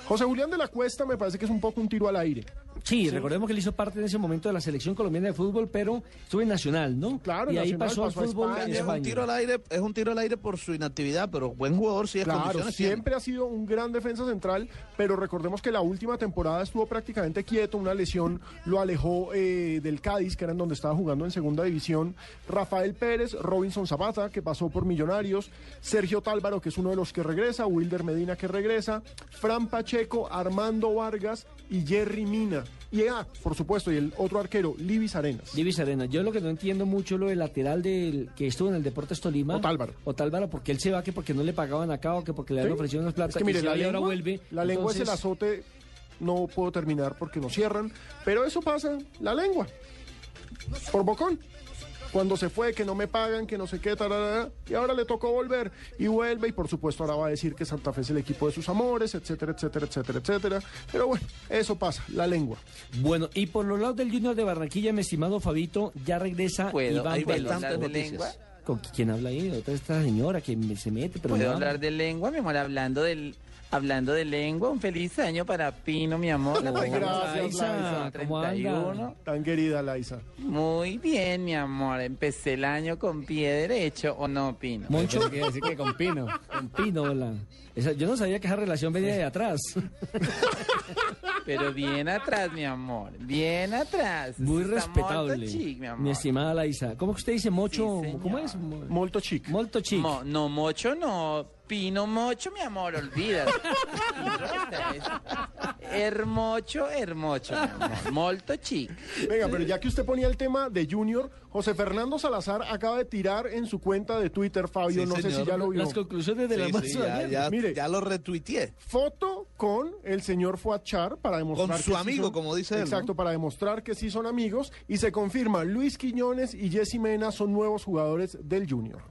José Julián de la Cuesta me parece que es un poco un tiro al aire. Sí, recordemos que él hizo parte en ese momento de la selección colombiana de fútbol, pero estuvo en Nacional, ¿no? Claro, y ahí pasó al fútbol España. en Es un tiro al aire, es un tiro al aire por su inactividad, pero buen jugador sí es Claro, condiciones tiene. siempre ha sido un gran defensa central, pero recordemos que la última temporada estuvo prácticamente quieto, una lesión lo alejó eh, del Cádiz, que era en donde estaba jugando en segunda división. Rafael Pérez, Robinson Zapata, que pasó por Millonarios, Sergio Tálvaro, que es uno de los que regresa, Wilder Medina, que regresa, Fran Pacheco, Armando Vargas y Jerry Mina. Y ah, por supuesto, y el otro arquero, Libis Arenas. Libis Arenas. Yo lo que no entiendo mucho lo del lateral del que estuvo en el Deportes Tolima. Otálvaro. Otálvaro, porque él se va que porque no le pagaban acá o que porque le habían ¿Sí? ofrecido unas plata Es que mire, y la lengua, ahora vuelve. la lengua es el azote, no puedo terminar porque nos cierran, pero eso pasa, la lengua, por bocón. Cuando se fue, que no me pagan, que no sé qué, tararara, y ahora le tocó volver y vuelve, y por supuesto ahora va a decir que Santa Fe es el equipo de sus amores, etcétera, etcétera, etcétera, etcétera. Pero bueno, eso pasa, la lengua. Bueno, y por los lados del Junior de Barranquilla, mi estimado Fabito, ya regresa ¿Puedo- Iván hay Vélez. bastantes ¿Puedo hablar de noticias. ¿Con quién habla ahí? Otra esta señora que me- se mete, pero ¿Puedo no habla. hablar de lengua, mi amor? Hablando del, hablando de lengua, un feliz año para Pino, mi amor. Ay, gracias, Laisa. ¿cómo anda? 31. Tan querida Laisa. Muy bien, mi amor. Empecé el año con pie derecho, ¿o no, Pino? Moncho, quiere decir que con Pino. Con Pino, hola. Esa- yo no sabía que esa relación venía de atrás. Pero bien atrás, mi amor. Bien atrás. Muy Está respetable. chic, mi amor. mi estimada Laisa. ¿Cómo que usted dice mocho? ¿Cómo es? Molto chic. Molto chic. Mo- no, mocho no. Pino mocho, mi amor, olvídate. hermocho, hermocho, mi amor. Molto chic. Venga, pero ya que usted ponía el tema de Junior, José Fernando Salazar acaba de tirar en su cuenta de Twitter, Fabio, Sí, no sé si señor. ya lo vio. Las conclusiones de la Sí, ya, Mire. ya lo retuiteé. Foto con el señor Fuachar para demostrar Con que su sí amigo, son- como dice él, ¿no? Exacto, para demostrar que sí son amigos y se confirma Luis Quiñones y Jessy Mena son nuevos jugadores del Junior.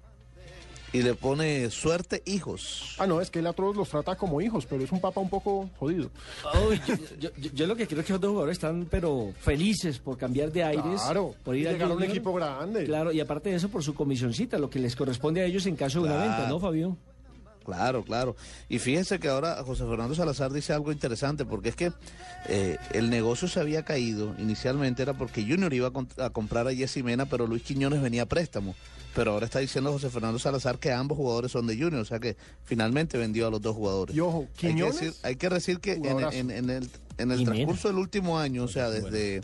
Y le pone suerte hijos. Ah, no, es que él a todos los trata como hijos, pero es un papá un poco jodido. Yo, yo- yo- yo lo que creo es que los dos jugadores están pero felices por cambiar de aires. Claro, por ir y llegar a un equipo grande. Claro, y aparte de eso, por su comisioncita, lo que les corresponde a ellos en caso de una venta, ¿no, Fabio? Claro, claro. Y fíjense que ahora José Fernando Salazar dice algo interesante, porque es que eh, el negocio se había caído. Inicialmente era porque Junior iba a, comprar a Jessy Mena, pero Luis Quiñones venía a préstamo. Pero ahora está diciendo José Fernando Salazar que ambos jugadores son de Junior, o sea que finalmente vendió a los dos jugadores. Y ojo, hay que Quiñones, decir, hay que decir que en, jugadorazo. en- en el, en transcurso del último año, o sea, desde,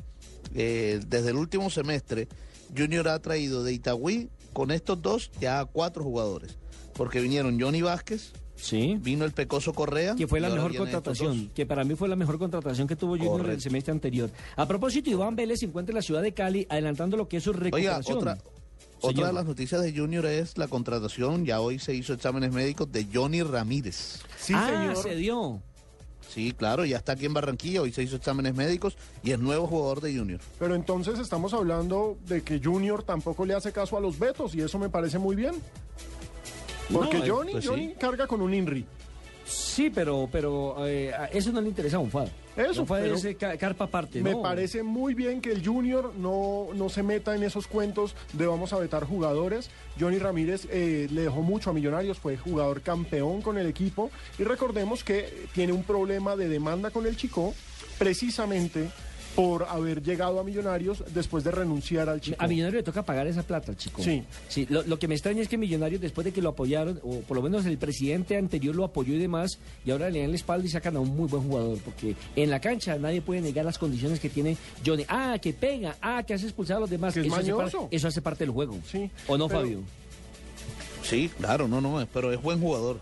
eh, desde el último semestre, Junior ha traído de Itagüí con estos dos ya a cuatro jugadores. Porque vinieron Johnny Vázquez, Sí. vino el Pecoso Correa. Que fue la mejor contratación, que para mí fue la mejor contratación que tuvo Junior en el Correcto. semestre anterior. A propósito, Iván Vélez se encuentra en la ciudad de Cali, adelantando lo que es su Oiga, recuperación. otra, otra Señor. de las noticias de Junior es la contratación, ya hoy se hizo exámenes médicos de Johnny Ramírez. Sí, ah, señor. se dio. Sí, claro, ya está aquí en Barranquilla, hoy se hizo exámenes médicos y es nuevo jugador de Junior. Pero entonces estamos hablando de que Junior tampoco le hace caso a los vetos y eso me parece muy bien. Porque No, Johnny, pues sí. Johnny carga con un INRI. Sí, pero, pero eh, eso no le interesa a Unfad. Eso, Unfad pero es eh, ca- carpa aparte, Me ¿no? parece muy bien que el Junior no, no se meta en esos cuentos de vamos a vetar jugadores. Johnny Ramírez eh, le dejó mucho a Millonarios, fue jugador campeón con el equipo y recordemos que tiene un problema de demanda con el Chico precisamente por haber llegado a Millonarios después de renunciar al Chico. A Millonario le toca pagar esa plata, chico. Sí. Sí, lo, lo que me extraña es que Millonarios, después de que lo apoyaron, o por lo menos el presidente anterior lo apoyó y demás, y ahora le dan la espalda y sacan a un muy buen jugador, porque en la cancha nadie puede negar las condiciones que tiene Johnny. Ah, que pega, ah, que hace expulsar a los demás. Que es eso, hace mañoso. par- eso hace parte del juego. Sí, ¿O no, pero- Fabio? Sí, claro, no, no, pero es buen jugador.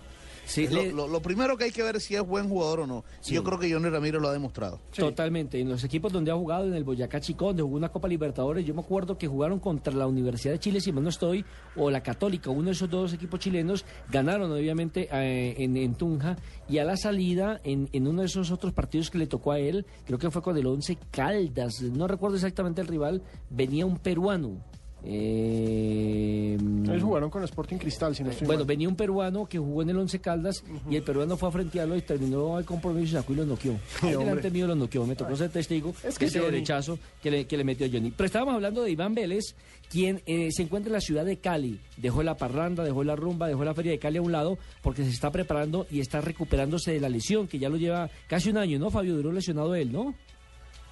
Sí, lo, le- lo- lo primero que hay que ver es si es buen jugador o no. Sí. Yo creo que Johnny Ramírez lo ha demostrado. Totalmente. En los equipos donde ha jugado, en el Boyacá Chicó, donde jugó una Copa Libertadores, yo me acuerdo que jugaron contra la Universidad de Chile, si mal no estoy, o la Católica, uno de esos dos equipos chilenos, ganaron obviamente eh, en, en Tunja, y a la salida, en, en uno de esos otros partidos que le tocó a él, creo que fue con el Once Caldas, no recuerdo exactamente el rival, venía un peruano. Eh, Ellos jugaron con Sporting Cristal, si no estoy bueno, mal. venía un peruano que jugó en el Once Caldas y el peruano fue a frentearlo y terminó el compromiso y sacó y lo noqueó. Delante mío lo noqueó, me tocó ser testigo Es de que ese Johnny- derechazo que le, que le metió a Johnny. Pero estábamos hablando de Iván Vélez, quien eh, se encuentra en la ciudad de Cali. Dejó la parranda, dejó la rumba, dejó la feria de Cali a un lado porque se está preparando y está recuperándose de la lesión que ya lo lleva casi un año, ¿no, Fabio? Duró lesionado él, ¿no?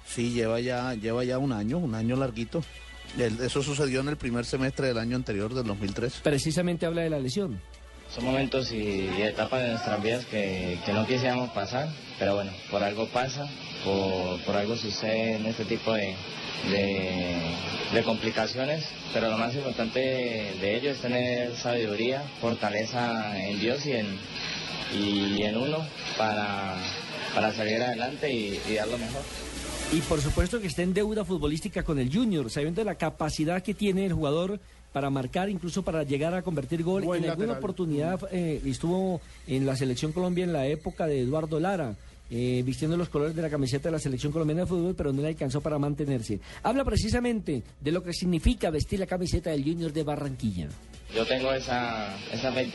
Sí, lleva ya, lleva ya un año, un año larguito. Eso sucedió en el primer semestre del año anterior, del 2003. Precisamente habla de la lesión. Son momentos y, y etapas de nuestras vidas que, que no quisiéramos pasar, pero bueno, por algo pasa, por, por algo suceden este tipo de, de, de complicaciones, pero lo más importante de ello es tener sabiduría, fortaleza en Dios y en, y en uno para, para salir adelante y, y dar lo mejor. Y por supuesto que está en deuda futbolística con el Junior, sabiendo la capacidad que tiene el jugador para marcar, incluso para llegar a convertir gol. Buen en alguna lateral. oportunidad eh, estuvo en la selección Colombia en la época de Eduardo Lara. eh, vistiendo los colores de la camiseta de la selección colombiana de fútbol, pero no le alcanzó para mantenerse. Habla precisamente de lo que significa vestir la camiseta del Junior de Barranquilla. Yo tengo esa, esa fe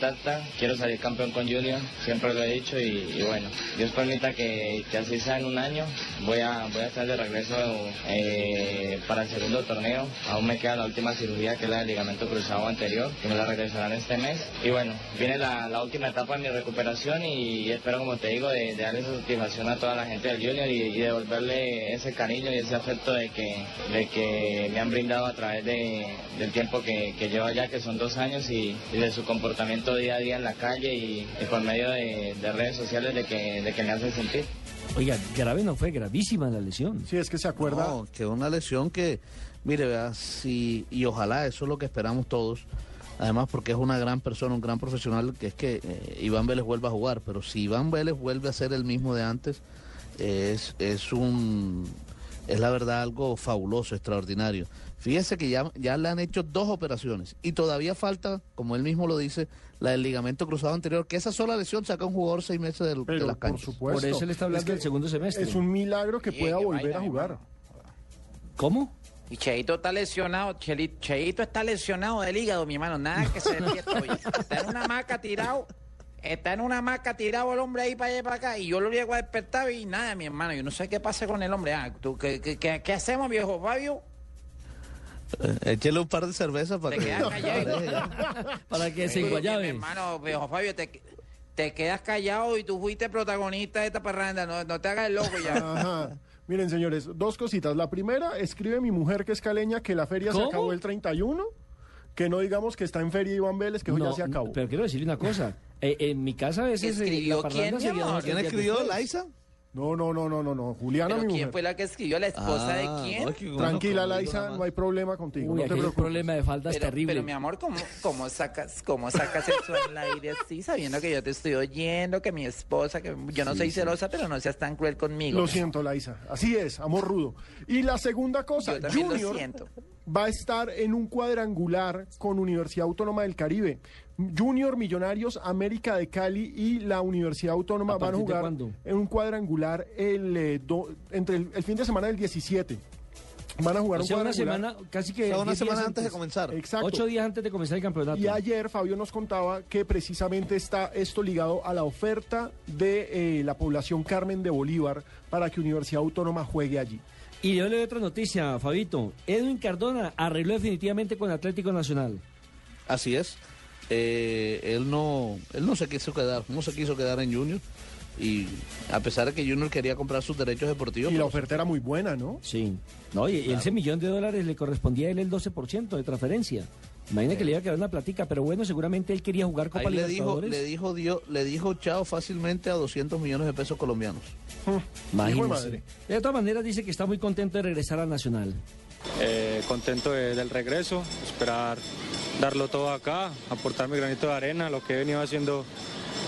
quiero salir campeón con Junior, siempre lo he dicho y, bueno, Dios permita que, que así sea en un año, voy a, voy a estar de regreso eh, para el segundo torneo, aún me queda la última cirugía que es la del ligamento cruzado anterior, que me la regresarán este mes. Y bueno, viene la, la última etapa de mi recuperación y espero como te digo de, de darle satisfacción a toda la gente del Junior y, y devolverle ese cariño y ese afecto de que, de que me han brindado a través de, del tiempo que, que llevo allá, que son dos años y, y de su comportamiento día a día en la calle y, y por medio de, de redes sociales de que, de que me hace sentir. Oiga, grave no fue, gravísima la lesión. Sí, es que se acuerda. No, que una lesión que, mire, vea, si, y ojalá eso es lo que esperamos todos. Además, porque es una gran persona, un gran profesional, que es que eh, Iván Vélez vuelva a jugar. Pero si Iván Vélez vuelve a ser el mismo de antes, es, es un. Es la verdad algo fabuloso, extraordinario. Fíjese que ya, ya le han hecho dos operaciones y todavía falta, como él mismo lo dice, la del ligamento cruzado anterior, que esa sola lesión saca a un jugador seis meses del- de, Pero, las por canchas. supuesto. Por eso le está hablando Es que del segundo semestre. Es un milagro que Sí, pueda volver a jugar. ¿Cómo? Y Cheito está lesionado, Cheito está lesionado del hígado, mi hermano, nada que se despierta hoy. Está en una hamaca tirado, está en una hamaca tirado el hombre ahí para allá y para acá, y yo lo llego a despertar y nada, mi hermano, yo no sé qué pasa con el hombre. Ah, ¿tú, qué, qué- qué- qué hacemos, viejo Fabio? Échele un par de cervezas para Te que... quedas callado. Para que se enguayabe. hermano, viejo Fabio, te, te quedas callado y tú fuiste protagonista de esta parranda, no, no te hagas el loco ya. Ajá. Miren, señores, dos cositas. La primera, escribe mi mujer que es caleña que la feria se acabó el 31. Que no digamos que está en feria Iván Vélez, que No, ya se acabó. Pero quiero decirle una cosa. Eh, en mi casa a veces eh, ¿Escribió la quién, ¿Quién escribió. Laisa? No, no, no, no, no, no. Juliana, ¿Pero mi quién mujer. fue la que escribió? ¿La esposa Ah, de quién? no, que uno Tranquila, Laisa, no hay problema contigo. Uy, no te preocupes. problema de faldas Pero, terrible. pero mi amor, ¿cómo, cómo sacas, cómo sacas eso al aire así, sabiendo que yo te estoy oyendo, que mi esposa, que yo no soy celosa, pero no seas tan cruel conmigo? Lo siento, Laisa. Así es, amor rudo. Y la segunda cosa, Yo lo Junior siento. va a estar en un cuadrangular con Universidad Autónoma del Caribe. Junior, Millonarios, América de Cali y la Universidad Autónoma ¿A van a jugar en un cuadrangular el, eh, do- entre el, el fin de semana del 17. Van a jugar O un una cuadrangular. semana, casi que O sea, una 10 días semana antes de comenzar. Exacto. Ocho días antes de comenzar el campeonato. Y ayer Fabio nos contaba que precisamente está esto ligado a la oferta de eh, la población Carmen de Bolívar para que Universidad Autónoma juegue allí. Y yo le doy otra noticia, Fabito. Edwin Cardona arregló definitivamente con Atlético Nacional. Así es. Eh, él no él no se quiso quedar, no se quiso quedar en Junior. Y a pesar de que Junior quería comprar sus derechos deportivos. Y la oferta era muy buena, ¿no? Sí. No, y y ese millón de dólares le correspondía a él el 12% de transferencia. Imagina que le iba a quedar una platica, pero bueno, seguramente él quería jugar Copa Ahí le dijo, le dijo Dios, le dijo chao fácilmente a 200 millones de pesos colombianos. Imagínese. De todas maneras, dice que está muy contento de regresar a Nacional. Eh, contento de- del regreso, esperar darlo todo acá, aportar mi granito de arena, lo que he venido haciendo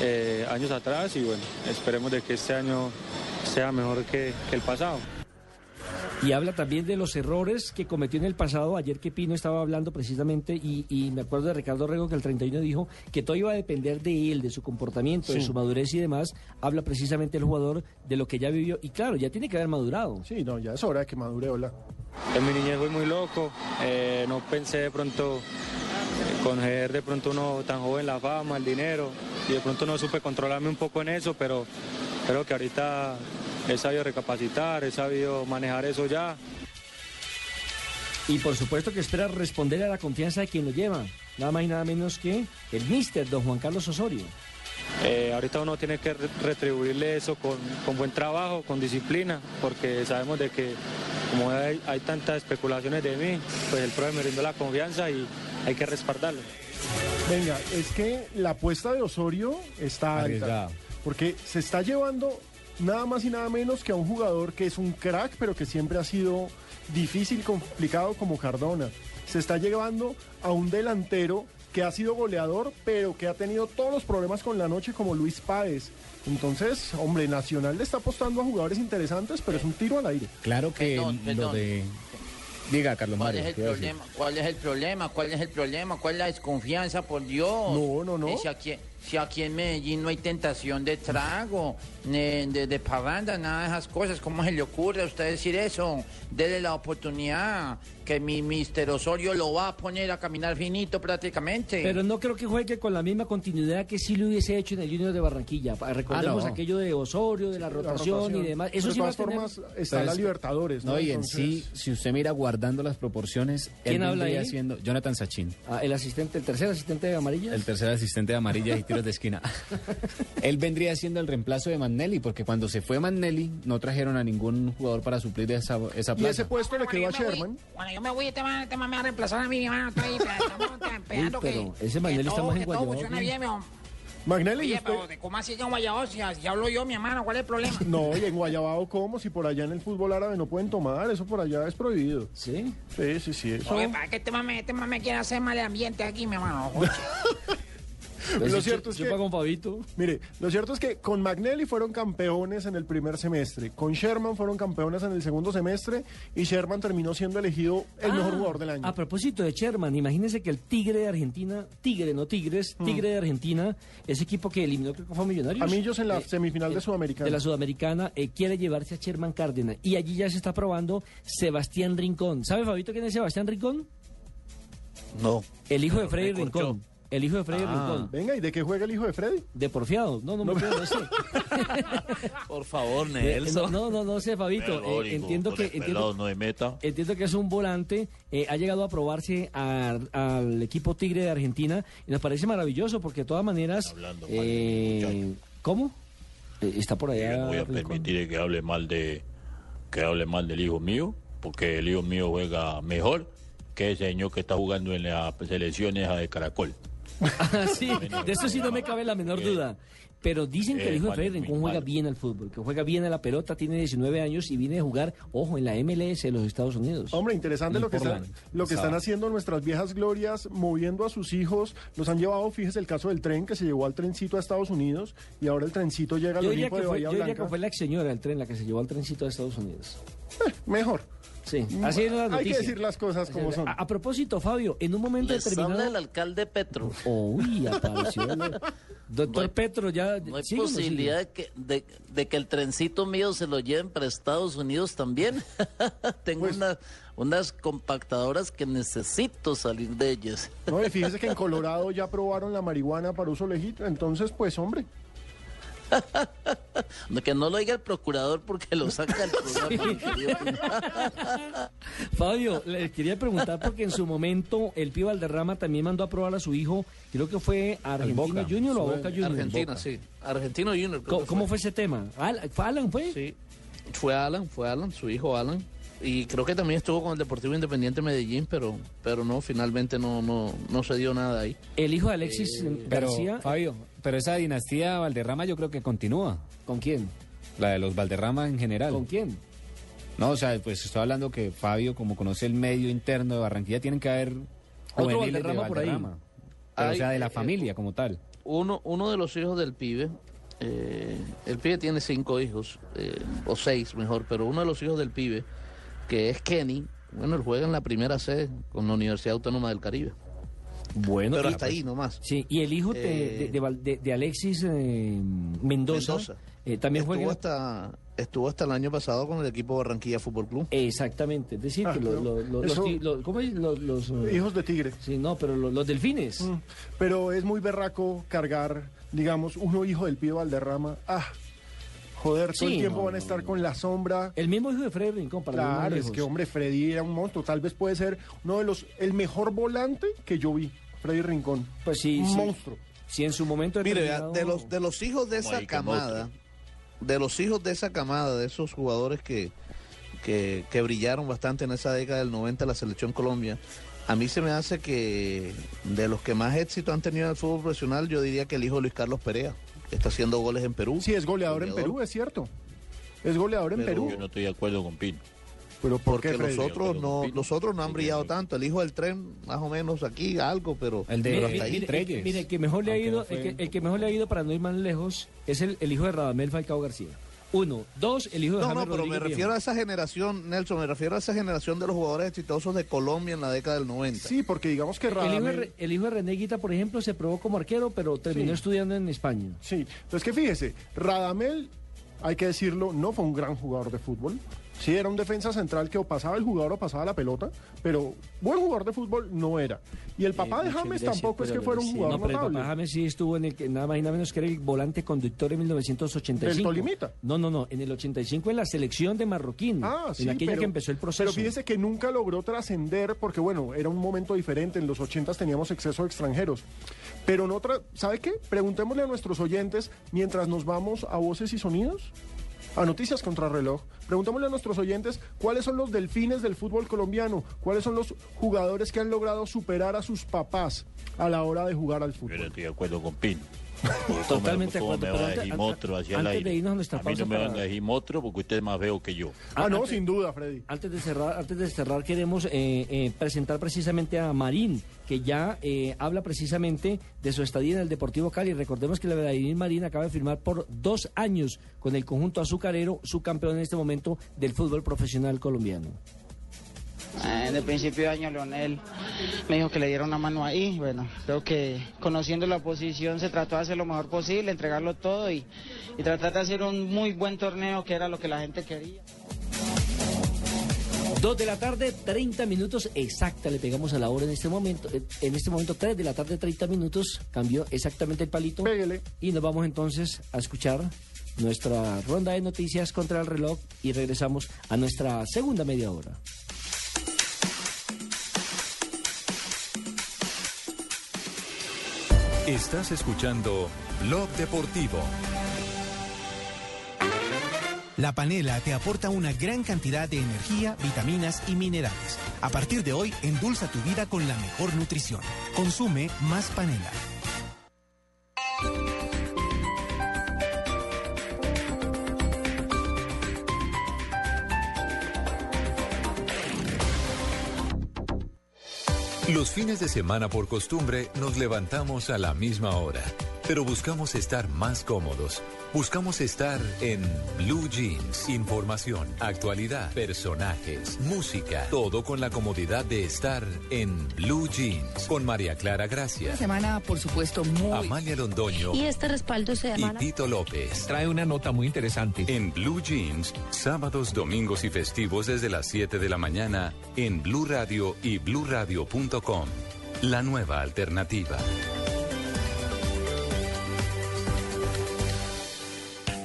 eh, años atrás y bueno, esperemos de que este año sea mejor que, que el pasado. Y habla también de los errores que cometió en el pasado. Ayer que Pino estaba hablando precisamente, y, y me acuerdo de Ricardo Rego que el 31 dijo que todo iba a depender de él, de su comportamiento, de Sí. su madurez y demás. Habla precisamente el jugador de lo que ya vivió. Y claro, ya tiene que haber madurado. Sí, no, ya es hora de que madure, hola. En mi niñez fui muy loco, eh, no pensé de pronto eh, coger de pronto uno tan joven la fama, el dinero, y de pronto no supe controlarme un poco en eso, pero creo que ahorita he sabido recapacitar, he sabido manejar eso ya. Y por supuesto que espera responder a la confianza de quien lo lleva. Nada más y nada menos que el mister, don Juan Carlos Osorio. Eh, ahorita uno tiene que re- retribuirle eso con, con buen trabajo, con disciplina, porque sabemos de que como hay, hay tantas especulaciones de mí, pues el profe me brindó la confianza y hay que respaldarlo. Venga, es que la apuesta de Osorio está alta. Porque se está llevando nada más y nada menos que a un jugador que es un crack, pero que siempre ha sido difícil, complicado como Cardona. Se está llevando a un delantero que ha sido goleador, pero que ha tenido todos los problemas con la noche como Luis Páez. Entonces, hombre, Nacional le está apostando a jugadores interesantes, pero es un tiro al aire. Claro que Perdón, lo de... Diga, Carlos ¿Cuál Mario. ¿Cuál es el problema? ¿Cuál es el problema? ¿Cuál es la desconfianza, por Dios? No, no, no. Si aquí, si aquí en Medellín no hay tentación de trago, ni de, de parranda, nada de esas cosas, ¿cómo se le ocurre a usted decir eso? Dele la oportunidad, que mi Mister Osorio lo va a poner a caminar finito prácticamente. Pero no creo que juegue con la misma continuidad que sí lo hubiese hecho en el Junior de Barranquilla. Recordemos Ah, no. aquello de Osorio, de la rotación, rotación. y demás. Eso sí de va a todas tener... formas, está la Libertadores, ¿no? No, y en sí, si usted mira guardando las proporciones, ¿Quién él habla ahí? siendo Jonathan Sachin, Ah, el asistente, el tercer asistente de Amarilla. el tercer asistente de amarillas y tiros de esquina. él vendría siendo el reemplazo de Magnelli, porque cuando se fue Magnelli no trajeron a ningún jugador para suplir esa, esa Y plaza. ese puesto le quedó a. Sherman. Cuando yo me voy, este man, este man me va a reemplazar a mí, mi hermano. Estoy estamos esperando Uy, pero que, ese que Magnelli está todo, más funcione que- bien. Magnelli, ¿y Oye, usted? pero ¿de ¿cómo así que un guayabo? Si, si hablo yo, mi hermano, ¿cuál es el problema? No, y en Guayabao, ¿cómo? Si por allá en el fútbol árabe no pueden tomar, eso por allá es prohibido. ¿Sí? Sí, sí, sí. Eso... Oye, para que este man, me, este man me quiere hacer mal ambiente aquí, mi hermano. Lo cierto es yo que- pago con Fabito. Mire, lo cierto es que con Magnelli fueron campeones en el primer semestre, con Sherman fueron campeones en el segundo semestre y Sherman terminó siendo elegido el mejor Ah, jugador del año. A propósito de Sherman, imagínense que el Tigre de Argentina, Tigre, no Tigres, Mm. Tigre de Argentina, ese equipo que eliminó, creo que fue a Millonarios. A Millos en la eh, semifinal de Sudamericana. de la Sudamericana, eh, quiere llevarse a Sherman Cárdenas. Y allí ya se está probando Sebastián Rincón. ¿Sabe, Fabito, quién es Sebastián Rincón? No. El hijo de Freddy. Rincón. El hijo de Freddy Ah, Rincón. Venga, ¿y de qué juega el hijo de Freddy? De porfiado. No, no me quedo, no sé. Por favor, Eh, Nelson. No, no, no sé, Fabito. Eh, entiendo que entiendo, no de meta. entiendo que es un volante. eh, ha llegado a probarse a- al equipo Tigre de Argentina y nos parece maravilloso porque de todas maneras. Hablando mal de mi ¿Cómo? Eh, está por allá. no voy a Rincón. permitir que hable mal de que hable mal del hijo mío, porque el hijo mío juega mejor que ese señor que está jugando en las selecciones de Caracol. Ah, sí, de eso sí no me cabe la menor duda. Pero dicen que el Eh, hijo de vale, Freddy Rincón juega bien al fútbol, que juega bien a la pelota, tiene 19 años y viene a jugar, ojo, en la MLS de los Estados Unidos. Hombre, interesante lo que, están, lo que están haciendo nuestras viejas glorias, moviendo a sus hijos. Los han llevado, fíjese el caso del tren, que se llevó al trencito a Estados Unidos y ahora el trencito llega al Olimpo de fue, Bahía yo diría que fue la ex señora del tren la que se llevó al trencito de Estados Unidos. Mejor. Sí, así es la Hay que noticia. decir las cosas como son. A, a propósito, Fabio, en un momento Les determinado... habla el alcalde Petro. Uy, apareció. el- Doctor Petro, ya... No hay posibilidad de que, de, de que el trencito mío se lo lleven para Estados Unidos también. Tengo Pues una- unas compactadoras que necesito salir de ellas. No, y fíjese que en Colorado ya aprobaron la marihuana para uso legítimo. Entonces, pues, hombre. Que no lo diga el procurador porque lo saca del programa. Fabio, le quería preguntar porque en su momento el Pío Valderrama también mandó a probar a su hijo, creo que fue a Argentina Boca. Junior o a Fue Boca Junior. Argentina, Boca. sí. Argentino Junior. ¿Cómo, cómo fue ese tema? ¿Fue Alan, fue? Sí. Fue Alan, fue Alan, su hijo Alan. Y creo que también estuvo con el Deportivo Independiente Medellín, pero, pero no, finalmente no, no, no se dio nada ahí. El hijo de Alexis Eh, Pero, García. Fabio, pero esa dinastía Valderrama yo creo que continúa. ¿Con quién? La de los Valderrama en general. ¿Con quién? No, o sea, pues estoy hablando que Fabio, como conoce el medio interno de Barranquilla, tienen que haber Otro juveniles de Valderrama por ahí. Valderrama. Pero, Hay, o sea, de la eh, familia como tal. Uno, uno de los hijos del pibe, eh, el pibe tiene cinco hijos, eh, o seis mejor, pero uno de los hijos del pibe, que es Kenny, bueno, él juega en la primera C con la Universidad Autónoma del Caribe. Bueno, Pero y- hasta ahí nomás. Sí, y el hijo de, Eh, de- de Val- de- de Alexis eh, Mendoza, Mendoza. eh, también estuvo juega. hasta estuvo hasta el año pasado con el equipo Barranquilla Fútbol Club. Exactamente, es decir, Ah, que lo- pero lo- lo- los, ¿cómo es? Los, los, Hijos de tigre. Sí, no, pero lo- los delfines. Mm, Pero es muy berraco cargar, digamos, uno hijo del pibe Valderrama. Ah, joder, todo el tiempo no, van a estar con la sombra. El mismo hijo de Freddy Rincón, para Claro, es que hombre, Freddy era un monstruo. Tal vez puede ser uno de los, el mejor volante que yo vi, Freddy Rincón. Pues sí, un sí. monstruo. Si en su momento Mire, de los de los hijos de esa camada, de los hijos de esa camada, de esos jugadores que, que, que brillaron bastante en esa década del 90 en la selección Colombia, a mí se me hace que de los que más éxito han tenido en el fútbol profesional, yo diría que el hijo de Luis Carlos Perea, está haciendo goles en Perú. Sí, es goleador en. Perú, es cierto. Es goleador en Pero- Perú. Yo no estoy de acuerdo con Pino. Pero ¿por porque qué, los Freddy? otros no, los otros no han brillado tanto. El hijo del tren, más o menos aquí algo, pero, El de- pero Mire, hasta ahí. mire, mire, mire, el que mejor le ha ido, no el, que, el que mejor le ha ido para no ir más lejos es el, el hijo de Radamel Falcao García. Uno, dos, el hijo de No, James no, pero me Rodríguez refiero Viejo. a esa generación, Nelson, me refiero a esa generación de los jugadores exitosos de Colombia en la década del 90. Sí, porque digamos que El hijo, de, Radamel... Re- el hijo de René Guita, por ejemplo, se probó como arquero, pero terminó Sí. estudiando en España. Sí, pues que fíjese, Radamel, hay que decirlo, no fue un gran jugador de fútbol. Sí, era un defensa central que o pasaba el jugador o pasaba la pelota, pero buen jugador de fútbol no era. Y el papá Eh, de muchas James gracias, tampoco es que fuera un sí, jugador No, pero el notable. papá James sí estuvo en el que nada más y nada menos que era el volante conductor en 1985. ¿Del Tolimita? No, no, no, en el 85 en la selección de Marroquín. Ah, sí, en aquella pero, que empezó el proceso. Pero fíjese que nunca logró trascender porque, bueno, era un momento diferente. En los 80 teníamos exceso de extranjeros. Pero en otra, ¿sabe qué? Preguntémosle a nuestros oyentes mientras nos vamos a Voces y Sonidos, a Noticias contra Reloj. Preguntémosle a nuestros oyentes cuáles son los delfines del fútbol colombiano, cuáles son los jugadores que han logrado superar a sus papás a la hora de jugar al fútbol. estoy de acuerdo con. Totalmente de ¿Cómo acuerdo, me pero va a antes- el aire? de irnos a nuestra a mí pausa no me para- van a decir motro porque usted es más feo que yo. Ah, no, antes- sin duda, Freddy. Antes de cerrar, antes de cerrar queremos eh, eh, presentar precisamente a Marín, que ya eh, habla precisamente de su estadía en el Deportivo Cali. Recordemos que la Vladimir Marín acaba de firmar por dos años con el conjunto azucarero, su campeón en este momento del fútbol profesional colombiano. Eh, En el principio de año Leonel me dijo que le diera una mano ahí. Bueno, creo que conociendo la posición se trató de hacer lo mejor posible, entregarlo todo y, y tratar de hacer un muy buen torneo que era lo que la gente quería. Dos de la tarde, 30 minutos exacta, le pegamos a la hora en este momento. Eh, En este momento, 3 de la tarde, 30 minutos, cambió exactamente el palito. Y nos vamos entonces a escuchar nuestra ronda de noticias contra el reloj y regresamos a nuestra segunda media hora. Estás escuchando Blog Deportivo. La panela te aporta una gran cantidad de energía, vitaminas y minerales. A partir de hoy, endulza tu vida con la mejor nutrición. Consume más panela. Los fines de semana por costumbre nos levantamos a la misma hora, pero buscamos estar más cómodos. Buscamos estar en Blue Jeans. Información, actualidad, personajes, música, todo con la comodidad de estar en Blue Jeans. Con María Clara Gracia, Una semana, por supuesto, muy... Amalia Londoño Y este respaldo se y llama... Tito López. Trae una nota muy interesante. En Blue Jeans, sábados, domingos y festivos desde las 7 de la mañana en Blue Radio y bluradio.com. La nueva alternativa.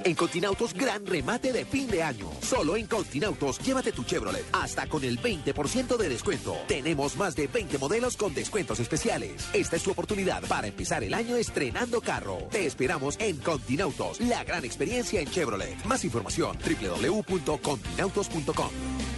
En Continautos, gran remate de fin de año. Solo en Continautos, llévate tu Chevrolet hasta con el 20% de descuento. Tenemos más de 20 modelos con descuentos especiales. Esta es tu oportunidad para empezar el año estrenando carro. Te esperamos en Continautos, la gran experiencia en Chevrolet. Más información, www.continautos.com.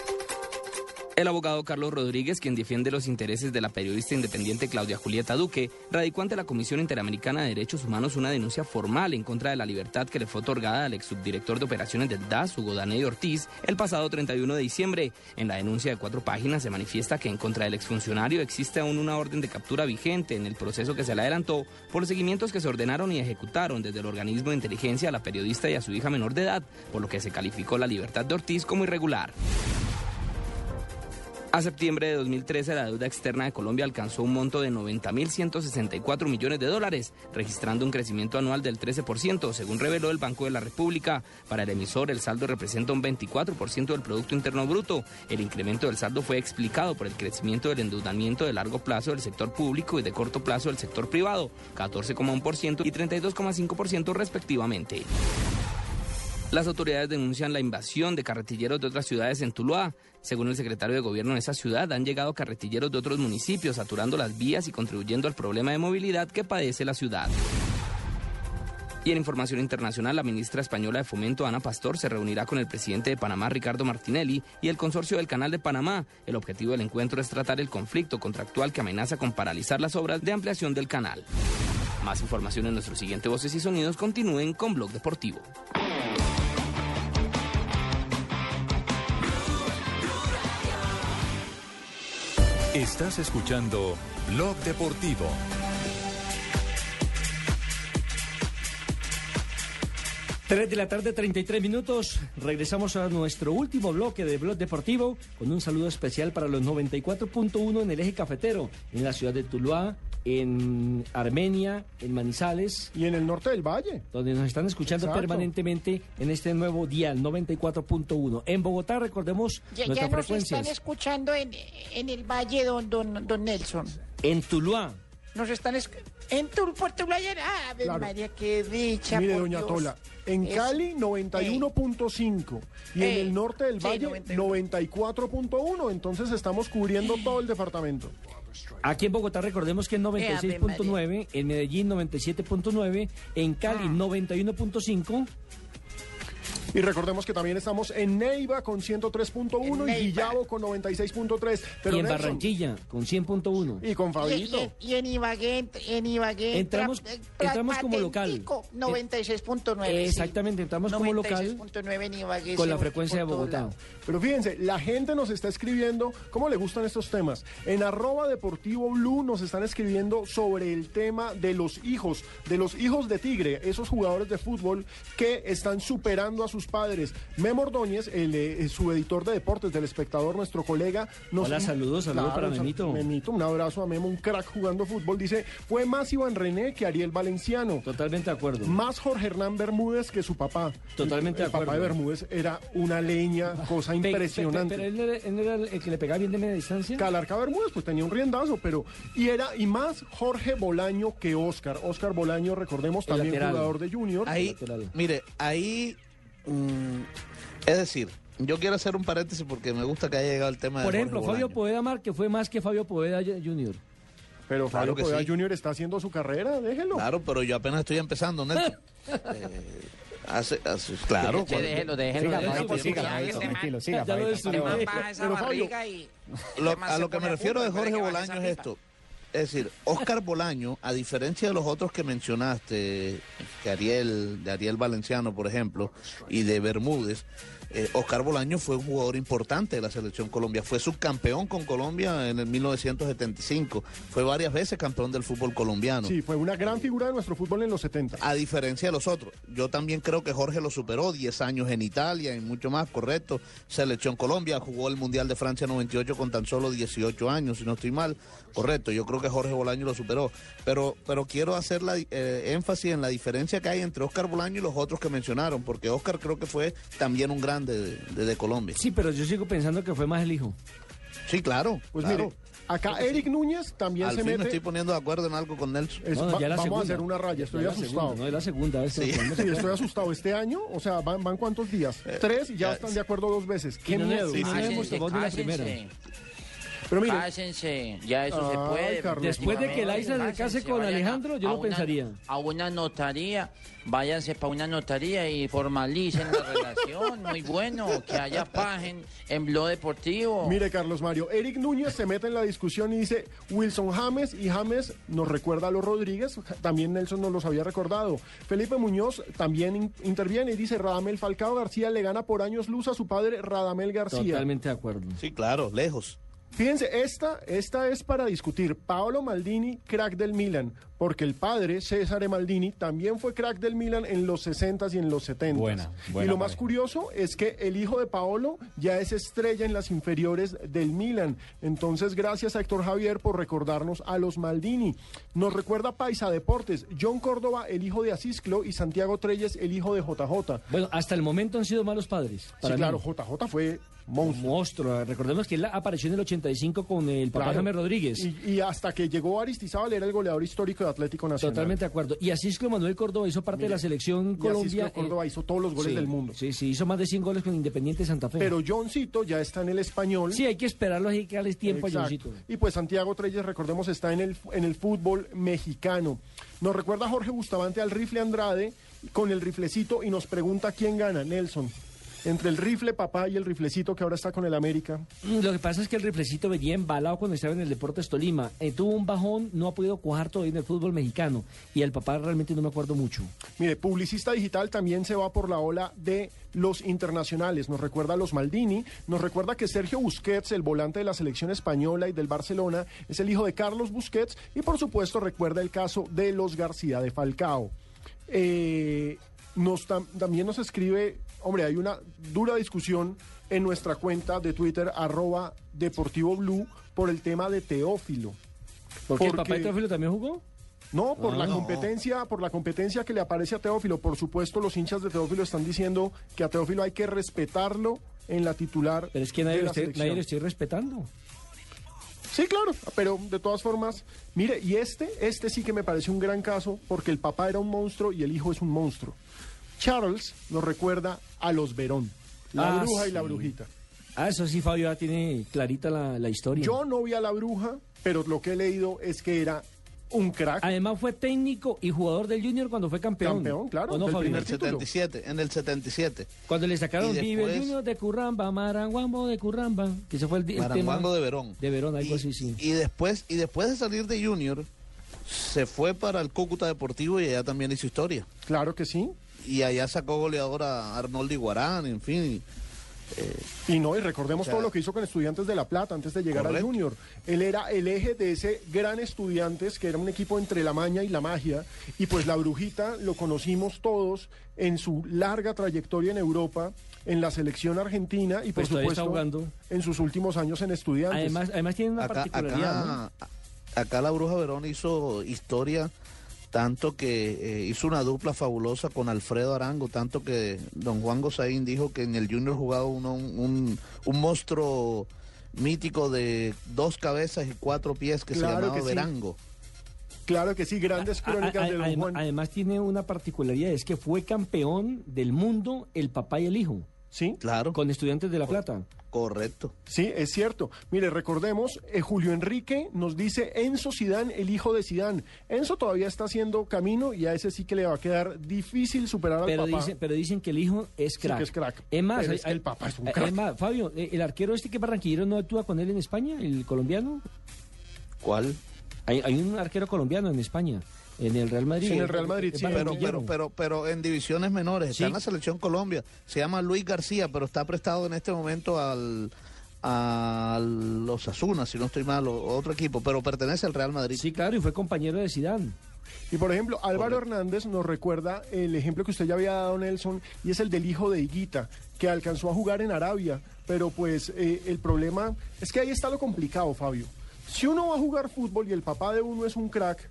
El abogado Carlos Rodríguez, quien defiende los intereses de la periodista independiente Claudia Julieta Duque, radicó ante la Comisión Interamericana de Derechos Humanos una denuncia formal en contra de la libertad que le fue otorgada al ex subdirector de operaciones del DAS, Hugo Daney Ortiz, el pasado 31 de diciembre. En la denuncia de cuatro páginas se manifiesta que en contra del exfuncionario existe aún una orden de captura vigente en el proceso que se le adelantó por los seguimientos que se ordenaron y ejecutaron desde el organismo de inteligencia a la periodista y a su hija menor de edad, por lo que se calificó la libertad de Ortiz como irregular. A septiembre de 2013, la deuda externa de Colombia alcanzó un monto de 90.164 millones de dólares, registrando un crecimiento anual del 13%, según reveló el Banco de la República. Para el emisor, el saldo representa un 24% del Producto Interno Bruto. El incremento del saldo fue explicado por el crecimiento del endeudamiento de largo plazo del sector público y de corto plazo del sector privado, 14,1% y 32,5% respectivamente. Las autoridades denuncian la invasión de carretilleros de otras ciudades en Tuluá. Según el secretario de gobierno de esa ciudad, han llegado carretilleros de otros municipios, saturando las vías y contribuyendo al problema de movilidad que padece la ciudad. Y en información internacional, la ministra española de Fomento, Ana Pastor, se reunirá con el presidente de Panamá, Ricardo Martinelli, y el consorcio del Canal de Panamá. El objetivo del encuentro es tratar el conflicto contractual que amenaza con paralizar las obras de ampliación del canal. Más información en nuestro siguiente Voces y Sonidos. Continúen con Blog Deportivo. Estás escuchando Blog Deportivo. Tres de la tarde, 33 minutos. Regresamos a nuestro último bloque de Blog Deportivo con un saludo especial para los 94.1 en el eje cafetero, en la ciudad de Tuluá, en Armenia, en Manizales. Y en el norte del valle. Donde nos están escuchando Exacto. permanentemente en este nuevo dial 94.1. En Bogotá, recordemos Ya, nuestras ya nos están escuchando en, en el Valle, don, don, don Nelson. En Tuluá. Nos están en tu Puerto Playa. Ah, Claro. María, qué dicha. Mire, por doña Dios. Tola, en Es- Cali 91.5 y Eh, en el norte del sí, Valle 94.1, entonces estamos cubriendo todo el departamento. Aquí en Bogotá recordemos que es 96.9, en Medellín 97.9, en Cali 91.5. Y recordemos que también estamos en Neiva con 103.1 y Guillabo con 96.3. Pero y en Nelson, Barranquilla con 100.1. Y con Fabito. y- y en Ibagué, en Ibagué. Entramos- tra- entramos como local. patentico, 96.9. sí. Exactamente, entramos como local 96.9 en Ibagué. con la frecuencia de Bogotá. lado. Pero fíjense, la gente nos está escribiendo cómo le gustan estos temas. En arroba deportivo blue nos están escribiendo sobre el tema de los hijos, de los hijos de Tigre, esos jugadores de fútbol que están superando a sus padres. Memo Ordóñez, el eh, subeditor de deportes del espectador, nuestro colega, nos Hola, saludos, saludos para Memito. Memito, un abrazo a Memo, un crack jugando fútbol. Dice, fue más Iván René que Ariel Valenciano. Totalmente de acuerdo. Más Jorge Hernán Bermúdez que su papá. Totalmente el, de acuerdo. papá de Bermúdez era una leña, cosa Pe- pe- impresionante. Pero él era, él era el que le pegaba bien de media distancia. Calarca Bermúdez pues tenía un riendazo, pero y era y más Jorge Bolaño que Oscar. Oscar Bolaño, recordemos, El también lateral. jugador de Junior. Ahí, mire, ahí, mm, es decir, yo quiero hacer un paréntesis porque me gusta que haya llegado el tema de Por Jorge ejemplo, Fabio Bolaño. Poveda Mar, que fue más que Fabio Poveda Junior. Pero Claro Fabio que Poveda sí. Junior está haciendo su carrera, déjelo. Claro, pero yo apenas estoy empezando, Nelson. Eh, hace, hace- claro. Che, déjelo, déjelo. Siga, déjelo, Fabio, porque siga, ya Fabio, ese man- tranquilo, siga, ya lo Fabio, destruyó. tranquilo. Baja esa Pero, Fabio, barriga y- Lo- este man a se lo que pone me refiero de Jorge puede que Bolaño es esto. Es decir, Oscar Bolaño, a diferencia de los otros que mencionaste, que Ariel, de Ariel Valenciano, por ejemplo, y de Bermúdez, eh, Oscar Bolaño fue un jugador importante de la selección Colombia. Fue subcampeón con Colombia en el 1975. Fue varias veces campeón del fútbol colombiano. Sí, fue una gran figura de nuestro fútbol en los 70. A diferencia de los otros, yo también creo que Jorge lo superó, 10 años en Italia y mucho más, correcto. Selección Colombia, jugó el Mundial de Francia 98 con tan solo 18 años, si no estoy mal, correcto. Yo creo que Jorge Bolaño lo superó, pero, pero quiero hacer la, eh, énfasis en la diferencia que hay entre Oscar Bolaño y los otros que mencionaron, porque Oscar creo que fue también un grande de, de- de Colombia. Sí, pero yo sigo pensando que fue más el hijo. Sí, claro. Pues claro. mire, acá Eric Núñez también Al se fin me mete. estoy poniendo de acuerdo en algo con Nelson. Es- va- vamos a hacer una raya, estoy Ya la asustado. segunda, no, es la segunda vez que Sí. Sí, estoy asustado. Este año, o sea, ¿van, van cuántos días? Tres y ya, ya- están de acuerdo dos veces. Qué no miedo. no le hemos Cállense, tomado ni la primera. Pero mire, Cásense, ya eso se puede. Carlos, Después de que Laisa se case con a- Alejandro, yo a lo una- pensaría. A una notaría, váyanse para una notaría y formalicen la relación. Muy bueno, que haya paz en, en Blog Deportivo. Mire, Carlos Mario, Eric Núñez se mete en la discusión y dice Wilson James y James nos recuerda a los Rodríguez, también Nelson nos los había recordado. Felipe Muñoz también in- interviene y dice Radamel Falcao García le gana por años luz a su padre Radamel García. Totalmente de acuerdo. Sí, claro, lejos. Fíjense, esta, esta es para discutir. Paolo Maldini, crack del Milan, porque el padre, César Maldini, también fue crack del Milan en los 60s y en los 70s. Buena, buena y lo más curioso es que el hijo de Paolo ya es estrella en las inferiores del Milan. Entonces, gracias a Héctor Javier por recordarnos a los Maldini. Nos recuerda Paisa Deportes, John Córdoba, el hijo de Asisclo, y Santiago Treyes, el hijo de JJ. Bueno, hasta el momento han sido malos padres. Sí, mí. claro, JJ fue monstruo. Monstruo. Recordemos que él apareció en el 85 con el papá Claro. James Rodríguez. Y, y hasta que llegó Aristizábal era el goleador histórico de Atlético Nacional. Totalmente de acuerdo. Y así es que Manuel Córdoba hizo parte de la selección Colombia. Asisclo Córdoba eh, hizo todos los goles sí, del mundo. Sí, sí, hizo más de 100 goles con Independiente Santa Fe. Pero Johncito ya está en el español. Sí, hay que esperarlo, hay que darles tiempo Exacto. a Johncito. Y pues Santiago Treyes, recordemos, está en el, en el fútbol mexicano. Nos recuerda Jorge Bustamante al rifle Andrade con el riflecito y nos pregunta quién gana, Nelson. Entre el rifle papá y el riflecito que ahora está con el América. Lo que pasa es que el riflecito venía embalado cuando estaba en el Deportes Tolima. Eh, tuvo un bajón, no ha podido cuajar todavía en el fútbol mexicano. Y el papá realmente no me acuerdo mucho. Mire, Publicista Digital también se va por la ola de los internacionales. Nos recuerda a los Maldini, nos recuerda que Sergio Busquets, el volante de la selección española y del Barcelona, es el hijo de Carlos Busquets y por supuesto recuerda el caso de los García de Falcao. Eh, nos tam- también nos escribe, hombre, hay una dura discusión en nuestra cuenta de Twitter, arroba Deportivo Blue, por el tema de Teófilo. ¿Por qué el papá de Teófilo también jugó? no, por Ah. la No. competencia, por la competencia que le aparece a Teófilo. Por supuesto, los hinchas de Teófilo están diciendo que a Teófilo hay que respetarlo en la titular. Pero es que nadie, de lo la nadie lo estoy respetando. Sí, claro, pero de todas formas, mire, y este, este sí que me parece un gran caso porque el papá era un monstruo y el hijo es un monstruo. Charles nos recuerda a los Verón, la Ah, bruja y la brujita. Ah, eso sí, Fabio, ya tiene clarita la, la historia. Yo no vi a la bruja, pero lo que he leído es que era un crack. Además fue técnico y jugador del Junior cuando fue campeón. Campeón, claro, ¿O no, Fabio? En el 77, en el 77. Cuando le sacaron Y Vive el Junior de Curramba, Maranguambo de Curramba, que ese fue el, el tema Maranguango de Verón. de Verón, algo así, sí. Y después, y después de salir de Junior, se fue para el Cúcuta Deportivo y allá también hizo historia. Claro que sí. Y allá sacó goleador a Arnoldo Iguarán, en fin. y, eh, Y no, y recordemos O sea, todo lo que hizo con Estudiantes de La Plata antes de llegar al. Junior. Él era el eje de ese gran Estudiantes, que era un equipo entre la maña y la magia. Y pues la Brujita lo conocimos todos en su larga trayectoria en Europa, en la selección argentina y por Pues supuesto jugando. en sus últimos años en Estudiantes. Además, además tiene una acá, particularidad, acá la Bruja Verón hizo historia, tanto que eh, hizo una dupla fabulosa con Alfredo Arango, tanto que don Juan Gozaín dijo que en el Junior jugaba uno, un, un monstruo mítico de dos cabezas y cuatro pies que Claro se llamaba que sí. Verango. Claro que sí, grandes A- a- crónicas de Don además, Juan. además tiene una particularidad, es que fue campeón del mundo el papá y el hijo. Sí. Claro. Con estudiantes de La Plata. Correcto. Sí, es cierto. Mire, recordemos, eh, Julio Enrique nos dice Enzo Sidán, el hijo de Sidán. Enzo todavía está haciendo camino y a ese sí que le va a quedar difícil superar al Pero, papá. dice, pero dicen que el hijo es Sí crack. que es crack. Es más, hay- es que el papá es un hay- crack. es más, Fabio, eh, el arquero este que es barranquillero no actúa con él en España, el colombiano. ¿Cuál? Hay, hay un arquero colombiano en España, en el Real Madrid. Sí, en el Real Madrid, sí, Pero, pero, pero, pero en divisiones menores, está Sí. en la selección Colombia. Se llama Luis García, pero está prestado en este momento al a los Asunas, si no estoy mal, o otro equipo, pero pertenece al Real Madrid. Sí, claro, y fue compañero de Sidán. Y por ejemplo, Álvaro Hernández nos recuerda el ejemplo que usted ya había dado, Nelson, y es el del hijo de Higuita, que alcanzó a jugar en Arabia. Pero pues eh, el problema es que ahí está lo complicado, Fabio. Si uno va a jugar fútbol y el papá de uno es un crack,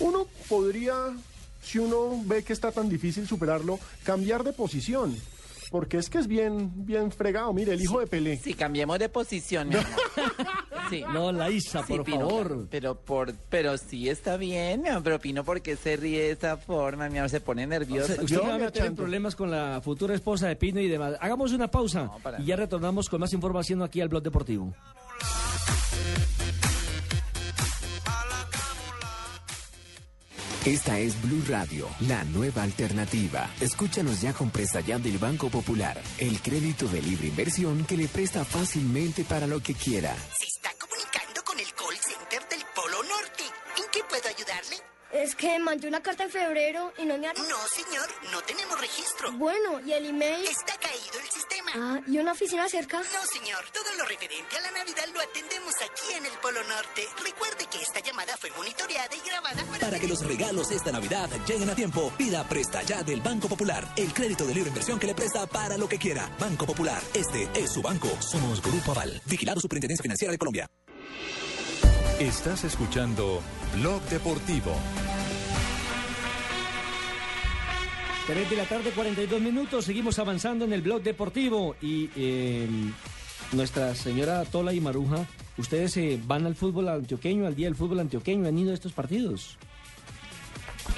uno podría, si uno ve que está tan difícil superarlo, cambiar de posición. Porque es que es bien, bien fregado. Mire, el hijo de Pelé. Si cambiemos de posición, mi amor. Sí. No, Laisa, Sí, por Pino, favor. Pero por, pero sí está bien, mi amor, pero Pino, ¿por qué se ríe de esa forma? Mi amor, se pone O nervioso. sea, usted me va a meter en problemas con la futura esposa de Pino y demás. Hagamos una pausa para y ya retornamos con más información aquí al Blog Deportivo. Esta es Blue Radio, la nueva alternativa. Escúchanos ya con presta ya del Banco Popular, el crédito de libre inversión que le presta fácilmente para lo que quiera. Se está comunicando con el call center del Polo Norte. ¿En qué puedo ayudarle? Es que mandé una carta en febrero y no me han... No, señor, no tenemos registro. Bueno, ¿y el email? Está caído el sistema. Ah, ¿y una oficina cerca? No, señor, todo lo referente a la Navidad lo atendemos aquí en el Polo Norte. Recuerde que esta llamada fue monitoreada y grabada para... Para que los regalos esta Navidad lleguen a tiempo, pida Presta Ya del Banco Popular, el crédito de libre inversión que le presta para lo que quiera. Banco Popular, este es su banco. Somos Grupo Aval, vigilado Superintendencia Financiera de Colombia. Estás escuchando Blog Deportivo. 3 de la tarde, 42 minutos. Seguimos avanzando en el blog deportivo. Y eh, nuestra señora Tola y Maruja, ¿ustedes eh, van al fútbol antioqueño, al día del fútbol antioqueño? ¿Han ido a estos partidos?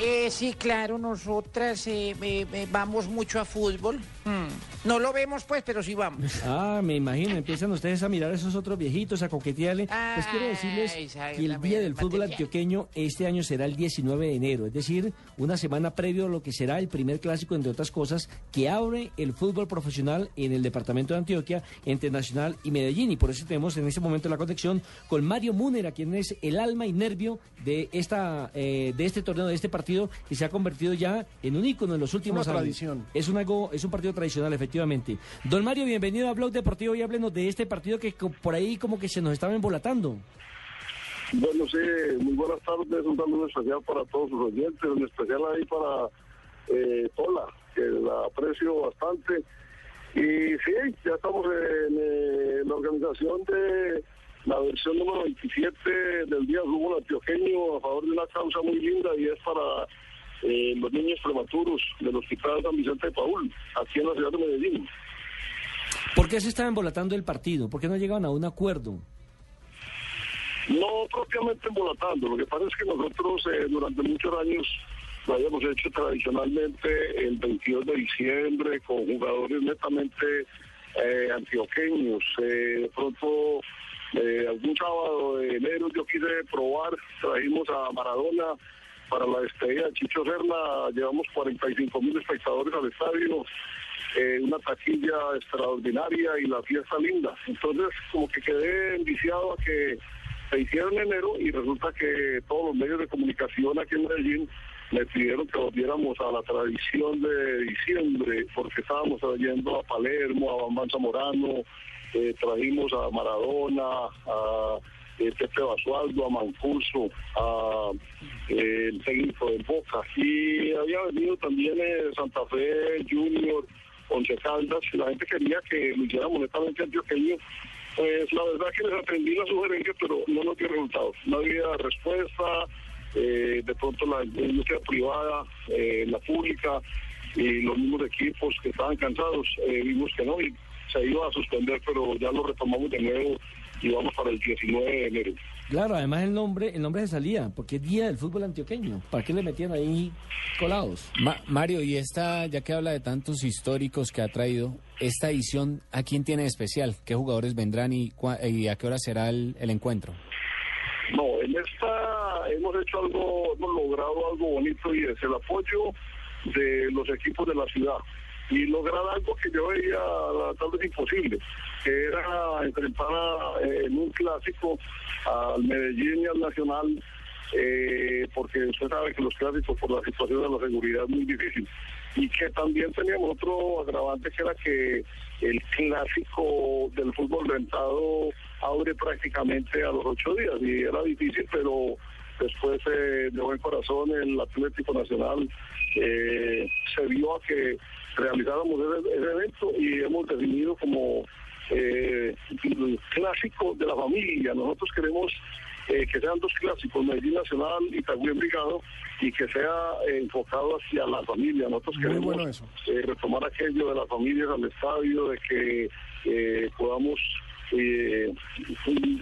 Eh, sí, claro, nosotras eh, eh, eh, vamos mucho a fútbol. No lo vemos, pues, pero sí vamos. Ah, me imagino, empiezan ustedes a mirar a esos otros viejitos, a coquetearle. Pues quiero decirles Ay, que el Día del. Fútbol Antioqueño este año será el 19 de enero, es decir, una semana previo a lo que será el primer clásico, entre otras cosas, que abre el fútbol profesional en el departamento de Antioquia, entre Nacional y Medellín. Y por eso tenemos en este momento la conexión con Mario Múnera, quien es el alma y nervio de, esta, eh, de este torneo, de este partido, que se ha convertido ya en un ícono en los últimos Una años. tradición. Es un, algo, es un partido tradicional, efectivamente. Don Mario, bienvenido a Blog Deportivo y háblenos de este partido que por ahí como que se nos estaba embolatando. Bueno, sí, muy buenas tardes, un saludo especial para todos sus oyentes, en especial ahí para eh, Tola, que la aprecio bastante. Y sí, ya estamos en eh, la organización de la versión número 27 del Día Fútbol Antioqueño a favor de una causa muy linda y es para eh, los niños prematuros del Hospital San Vicente de Paul, aquí en la ciudad de Medellín. ¿Por qué se estaba embolatando el partido? ¿Por qué no llegaban a un acuerdo? No propiamente embolatando, lo que pasa es que nosotros eh, durante muchos años lo habíamos hecho tradicionalmente el 22 de diciembre con jugadores netamente eh, antioqueños. Eh, de pronto, eh, algún sábado de enero yo quise probar, trajimos a Maradona para la despedida de Chicho Serna, llevamos 45 mil espectadores al estadio, eh, una taquilla extraordinaria y la fiesta linda. Entonces, como que quedé enviciado a que se hiciera en enero y resulta que todos los medios de comunicación aquí en Medellín me pidieron que volviéramos a la tradición de diciembre, porque estábamos trayendo a Palermo, a Bambán Zamorano, eh, trajimos a Maradona, a Pepe Basualdo, a Mancuso, a eh, el técnico de Boca. Y había venido también eh, Santa Fe Junior, Once Caldas, la gente quería que lo hiciéramos netamente antioqueño. Pues la verdad que les atendí la sugerencia, pero no nos dio resultados. No había respuesta, eh, de pronto la industria privada, eh, la pública y los mismos equipos que estaban cansados, eh, vimos que no y se iba a suspender, pero ya lo retomamos de nuevo y vamos para el 19 de enero. Claro, además el nombre, el nombre se salía, porque es Día del Fútbol Antioqueño. ¿Para qué le metían ahí colados? Ma- Mario, y esta, ya que habla de tantos históricos que ha traído, esta edición, ¿a quién tiene de especial? ¿Qué jugadores vendrán y, cua- y a qué hora será el, el encuentro? No, en esta hemos hecho algo, hemos logrado algo bonito y es el apoyo de los equipos de la ciudad. Y lograr algo que yo veía tal vez imposible, que era enfrentar eh, en un clásico al Medellín y al Nacional, eh, porque usted sabe que los clásicos por la situación de la seguridad es muy difícil. Y que también teníamos otro agravante que era que el clásico del fútbol rentado abre prácticamente a los ocho días y era difícil, pero después eh, de buen corazón el Atlético Nacional eh, se vio a que realizáramos ese, ese evento y hemos definido como eh, el clásico de la familia. Nosotros queremos eh, que sean dos clásicos, Medellín Nacional y Itagüí Envigado, y que sea eh, enfocado hacia la familia. Nosotros Muy queremos bueno eh, retomar aquello de las familias al estadio, de que podamos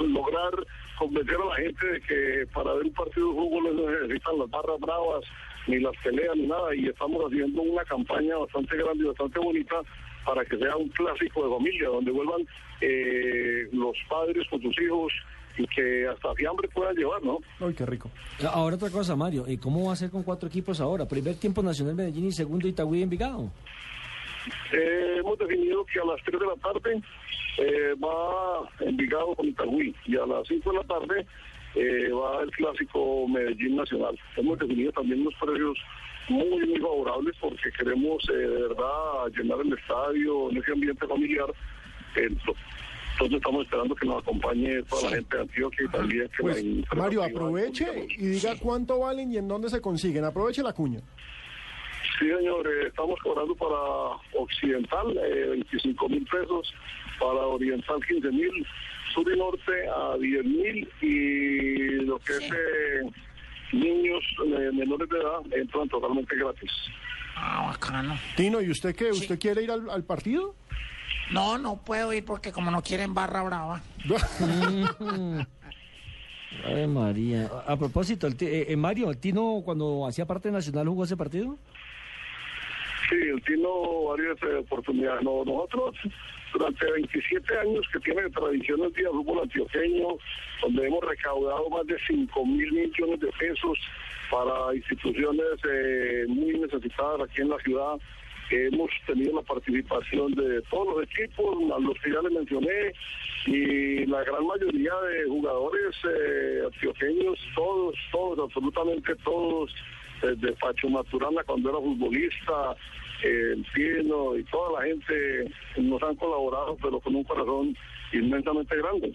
lograr convencer a la gente de que para ver un partido de fútbol no necesitan las barras bravas, ni las peleas, ni nada, y estamos haciendo una campaña bastante grande y bastante bonita para que sea un clásico de familia, donde vuelvan eh, los padres con sus hijos y que hasta fiambre puedan llevar, ¿no? Ay, qué rico. Ahora otra cosa, Mario, ¿y cómo va a ser con cuatro equipos ahora? Primer tiempo Nacional Medellín y segundo Itagüí Envigado. Eh, hemos definido que a las 3 de la tarde eh, va Envigado con Itagüí y a las 5 de la tarde eh, va el clásico Medellín Nacional. Hemos definido también unos precios muy, muy favorables porque queremos eh, de verdad llenar el estadio en ese ambiente familiar. Ento- Entonces estamos esperando que nos acompañe toda la gente de Antioquia y también que Pues, la Mario, aproveche y diga cuánto valen y en dónde se consiguen. Aproveche la cuña. Sí, señor, eh, estamos cobrando para Occidental eh, 25 mil pesos, para Oriental 15 mil, Sur y Norte a 10 mil y lo que es eh, niños eh, menores de edad entran totalmente gratis. Ah, bacano. Tino, ¿y usted qué? ¿Usted quiere ir al, al partido? No, no puedo ir porque como no quieren barra brava. Ay, María. A a propósito, el ti- eh, eh, Mario, ¿el Tino cuando hacía parte de Nacional jugó ese partido? Sí, él tino varias eh, oportunidades. No, nosotros, durante 27 años que tiene tradición el Día Fútbol Antioqueño, donde hemos recaudado más de 5 mil millones de pesos para instituciones eh, muy necesitadas aquí en la ciudad, hemos tenido la participación de todos los equipos, a los que ya les mencioné, y la gran mayoría de jugadores eh, antioqueños, todos, todos, absolutamente todos, desde Pacho Maturana cuando era futbolista, el Pino y toda la gente nos han colaborado, pero con un corazón inmensamente grande.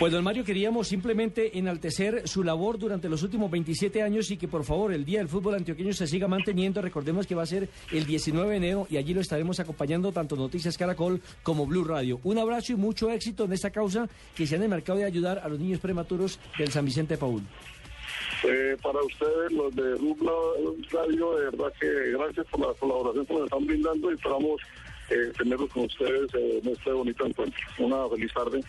Pues don Mario, queríamos simplemente enaltecer su labor durante los últimos 27 años y que por favor el Día del Fútbol Antioqueño se siga manteniendo. Recordemos que va a ser el 19 de enero y allí lo estaremos acompañando tanto Noticias Caracol como Blue Radio. Un abrazo y mucho éxito en esta causa que se han enmarcado de ayudar a los niños prematuros del San Vicente Paul. Eh, para ustedes, los de Blue Radio, de verdad que gracias por la colaboración que nos están brindando y esperamos eh, tenerlos con ustedes eh, en este bonito encuentro. Una feliz tarde.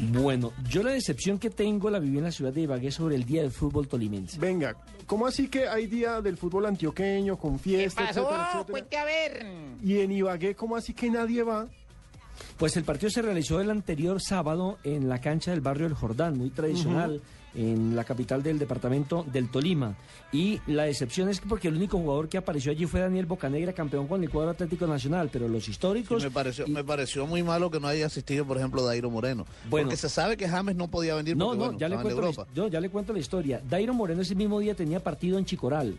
Bueno, yo la decepción que tengo la viví en la ciudad de Ibagué sobre el Día del Fútbol Tolimense. Venga, ¿cómo así que hay Día del Fútbol Antioqueño con fiesta, pasó? etcétera, etcétera? Cuente a ver. Y en Ibagué, ¿cómo así que nadie va? Pues el partido se realizó el anterior sábado en la cancha del barrio El Jordán, muy tradicional, en la capital del departamento del Tolima. Y la decepción es que porque el único jugador que apareció allí fue Daniel Bocanegra, campeón con el cuadro Atlético Nacional, pero los históricos... me pareció, me pareció muy malo que no haya asistido, por ejemplo, Dairo Moreno. Bueno. porque se sabe que James no podía venir No, porque, no, bueno, ya le, cuento la, yo ya le cuento la historia. Dairo Moreno ese mismo día tenía partido en Chicoral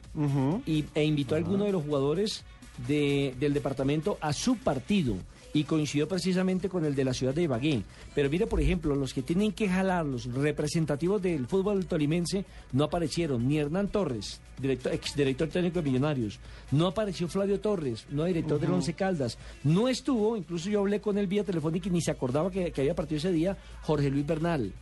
y, e invitó a alguno de los jugadores de- del departamento a su partido y coincidió precisamente con el de la ciudad de Ibagué. Pero mire, por ejemplo, los que tienen que jalar, los representativos del fútbol tolimense, no aparecieron ni Hernán Torres, director, exdirector técnico de Millonarios, no apareció Flavio Torres, no director del. Once Caldas, no estuvo, incluso yo hablé con él vía telefónica y ni se acordaba que, que había partido ese día, Jorge Luis Bernal.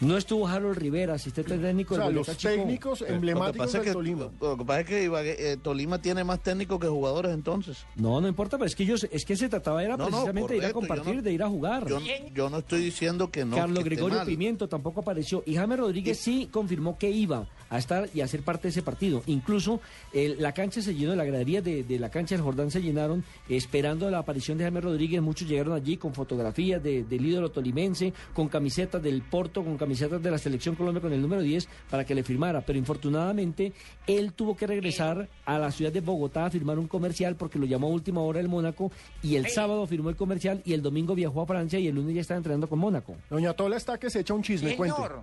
No estuvo Harold Rivera, asistente técnico O sea, del los Chico. técnicos Lo que emblemáticos pasa es del que, Tolima. lo que pasa es que Ibagué- eh, Tolima tiene más técnicos que jugadores entonces. No, no importa, pero es que ellos, es que se trataba era No, no, precisamente de ir a compartir, no- de ir a jugar. Yo, yo no estoy diciendo que no. Carlos que Gregorio mal. Pimiento tampoco apareció y James Rodríguez sí confirmó que iba a estar y a ser parte de ese partido. Incluso el- la cancha se llenó, la gradería de, de la cancha del Jordán se llenaron esperando la aparición de James Rodríguez. Muchos llegaron allí con fotografías de- del ídolo tolimense, con camisetas del Porto, con camisetas de la Selección Colombia con el número 10 para que le firmara. Pero infortunadamente él tuvo que regresar a la ciudad de Bogotá a firmar un comercial porque lo llamó a última hora el Mónaco y el sábado firmó el comercial y el domingo viajó a Francia y el lunes ya estaba entrenando con Mónaco. Doña Tola está que se echa un chisme, cuente. Señor.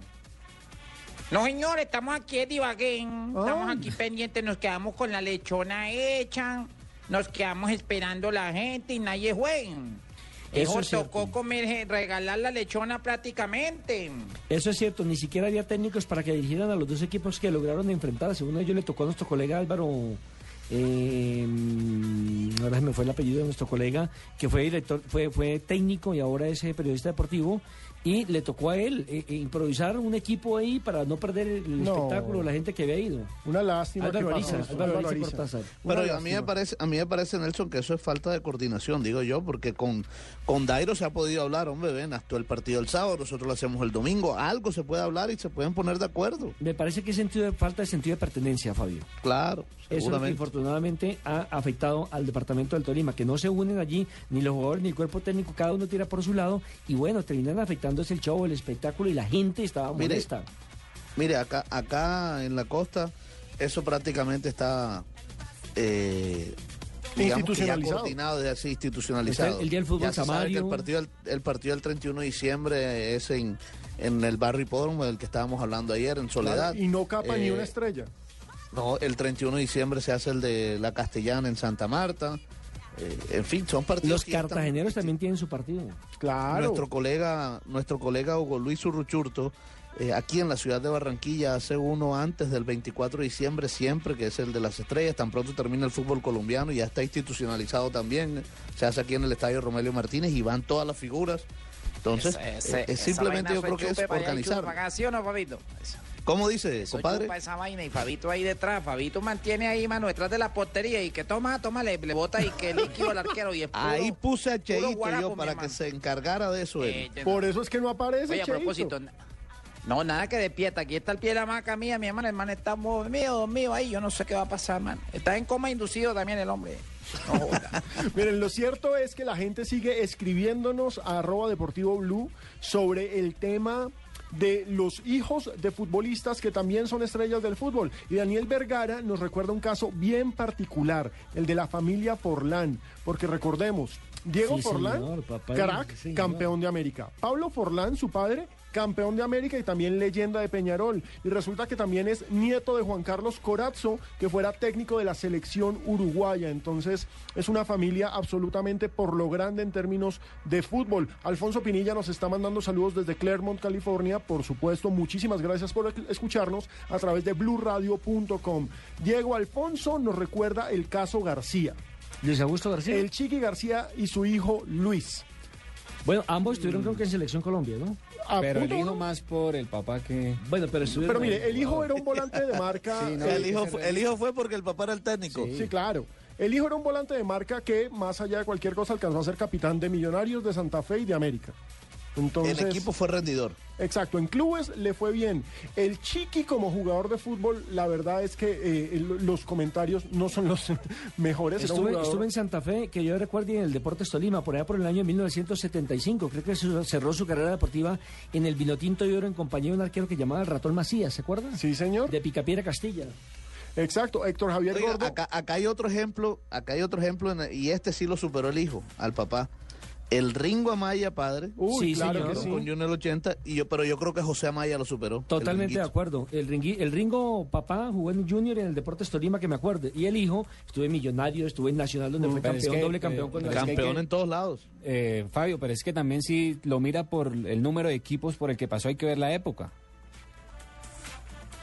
No, señor, estamos aquí en Ibagué. Estamos aquí pendientes, nos quedamos con la lechona hecha. Nos quedamos esperando la gente y nadie juega. Eso tocó comer, eh, regalar la lechona prácticamente. Eso es cierto, ni siquiera había técnicos para que dirigieran a los dos equipos que lograron enfrentarse. Uno de ellos le tocó a nuestro colega Álvaro, eh, ahora se me fue el apellido de nuestro colega, que fue director, fue, fue técnico y ahora es eh, periodista deportivo. Y le tocó a él eh, eh, improvisar un equipo ahí para no perder el No. espectáculo la gente que había ido. Una lástima. Álvaro que Ariza, pasó. Álvaro Álvaro Ariza Ariza. Cortázar. Una Pero a mí, me parece, a mí me parece, Nelson, que eso es falta de coordinación, digo yo, porque con, con Dairo se ha podido hablar, hombre, ven, hasta el partido el sábado, nosotros lo hacemos el domingo, algo se puede hablar y se pueden poner de acuerdo. Me parece que es sentido de, falta de sentido de pertenencia, Fabio. Claro, Eso es lo que seguramente. infortunadamente ha afectado al departamento del Tolima, que no se unen allí ni los jugadores ni el cuerpo técnico, cada uno tira por su lado y bueno, terminan afectándose el show, el espectáculo y la gente estaba Mire, molesta. Mire, acá, acá en la costa, eso prácticamente está eh, digamos que ya Institucionalizado. coordinado, desde así institucionalizado. Está el Día del Fútbol Ya se sabe que Samario. el partido, del- el partido del 31 de diciembre es en, en el barrio Hipódromo del que estábamos hablando ayer, en Soledad. Claro, y no capa ni Eh, una estrella. No, el 31 de diciembre se hace el de la Castellana en Santa Marta. Eh, en fin, son partidos Los están- cartageneros también tienen su partido. Claro. Nuestro colega, nuestro colega Hugo Luis Urruchurto, eh, aquí en la ciudad de Barranquilla, hace uno antes del 24 de diciembre, siempre, que es el de las estrellas. Tan pronto termina el fútbol colombiano, ya está institucionalizado también. Se hace aquí en el estadio Romelio Martínez y van todas las figuras. Entonces, Ese- eh, ese- es simplemente yo creo que es y organizar. ¿sí o no, Fabito? Eso. ¿Cómo dice, Eso compadre? chupa esa vaina y Fabito ahí detrás. Fabito mantiene ahí, mano, detrás de la portería y que toma, toma, le, le bota y que líquido al arquero. Y es puro- Ahí puse a Cheito guarapo, yo para que se encargara de eso. él. Eh, Por eso es que no aparece, Oye, a propósito, No, nada que despierta. Aquí está el pie de la maca mía, mi hermano. El man está muy mío, mío ahí. Yo no sé qué va a pasar, man. Está en coma inducido también el hombre. No. Miren, lo cierto es que la gente sigue escribiéndonos a arroba deportivo blue sobre el tema de los hijos de futbolistas que también son estrellas del fútbol. Y Daniel Vergara nos recuerda un caso bien particular, el de la familia Forlán, porque recordemos, Diego Sí, Forlán, señor, papá, crack, sí, campeón de América. Pablo Forlán, su padre, campeón de América y también leyenda de Peñarol. Y resulta que también es nieto de Juan Carlos Corazzo, que fuera técnico de la selección uruguaya. Entonces, es una familia absolutamente por lo grande en términos de fútbol. Alfonso Pinilla nos está mandando saludos desde Claremont, California. Por supuesto, muchísimas gracias por escucharnos a través de blurradio.com. Diego Alfonso nos recuerda el caso García. Luis Augusto García. El Chiqui García y su hijo Luis. Bueno, ambos estuvieron creo que en Selección Colombia, ¿no? A Pero el hijo más por el papá que... Bueno, pero estuvieron... Pero mire, el hijo era un volante de marca. Sí, no, el, hijo fue, el hijo fue porque el papá era el técnico. Sí, claro. El hijo era un volante de marca que, más allá de cualquier cosa, alcanzó a ser capitán de Millonarios, de Santa Fe y de América. Entonces, El equipo fue rendidor. Exacto, en clubes le fue bien. El Chiqui como jugador de fútbol, la verdad es que eh, los comentarios no son los mejores. Estuve, en Santa Fe, que yo recuerdo, y en el Deportes Tolima, por allá por el año 1975. Creo que cerró su carrera deportiva en el Vinotinto y Oro en compañía de un arquero que llamaba el Ratón Macías, ¿se acuerdan? Sí, señor. De Picapiedra Castilla. Exacto, Héctor Javier Oiga, Gordo. acá, acá hay otro ejemplo, acá hay otro ejemplo, en- y este sí lo superó el hijo, al papá. El Ringo Amaya, padre. Uy, Sí, claro señor. que sí. Con Junior 80, y yo, pero yo creo que José Amaya lo superó. Totalmente el de acuerdo. El, ringui- el Ringo papá jugó en Junior y en el Deportes Tolima, que me acuerde. Y el hijo estuvo en Millonario, estuvo en Nacional, donde fue es campeón, que, doble eh, campeón con es que hay Campeón que- en todos lados. Eh, Fabio, pero es que también si lo mira por el número de equipos por el que pasó, hay que ver la época.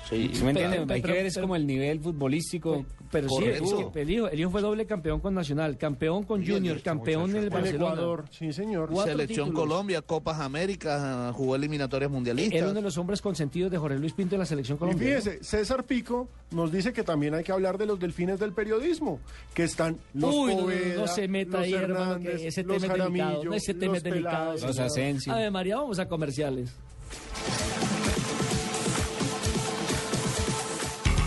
Sí, ¿Sí me pero- entiende? hay que ver es pero- como el nivel futbolístico. Pero sí, es que el hijo, el hijo fue doble campeón con Nacional, campeón con Junior, campeón en el en Barcelona. Ecuador, sí, señor. Selección títulos. Colombia, Copas Américas, jugó eliminatorias mundialistas. Era uno de los hombres consentidos de Jorge Luis Pinto en la selección Y colombiana. fíjese, César Pico nos dice que también hay que hablar de los delfines del periodismo, que están los Uy, no, se meta los ahí, hermano, que ese tema es delicado. No, ese tema es delicado. Los. Asensio. Ave María, vamos a comerciales.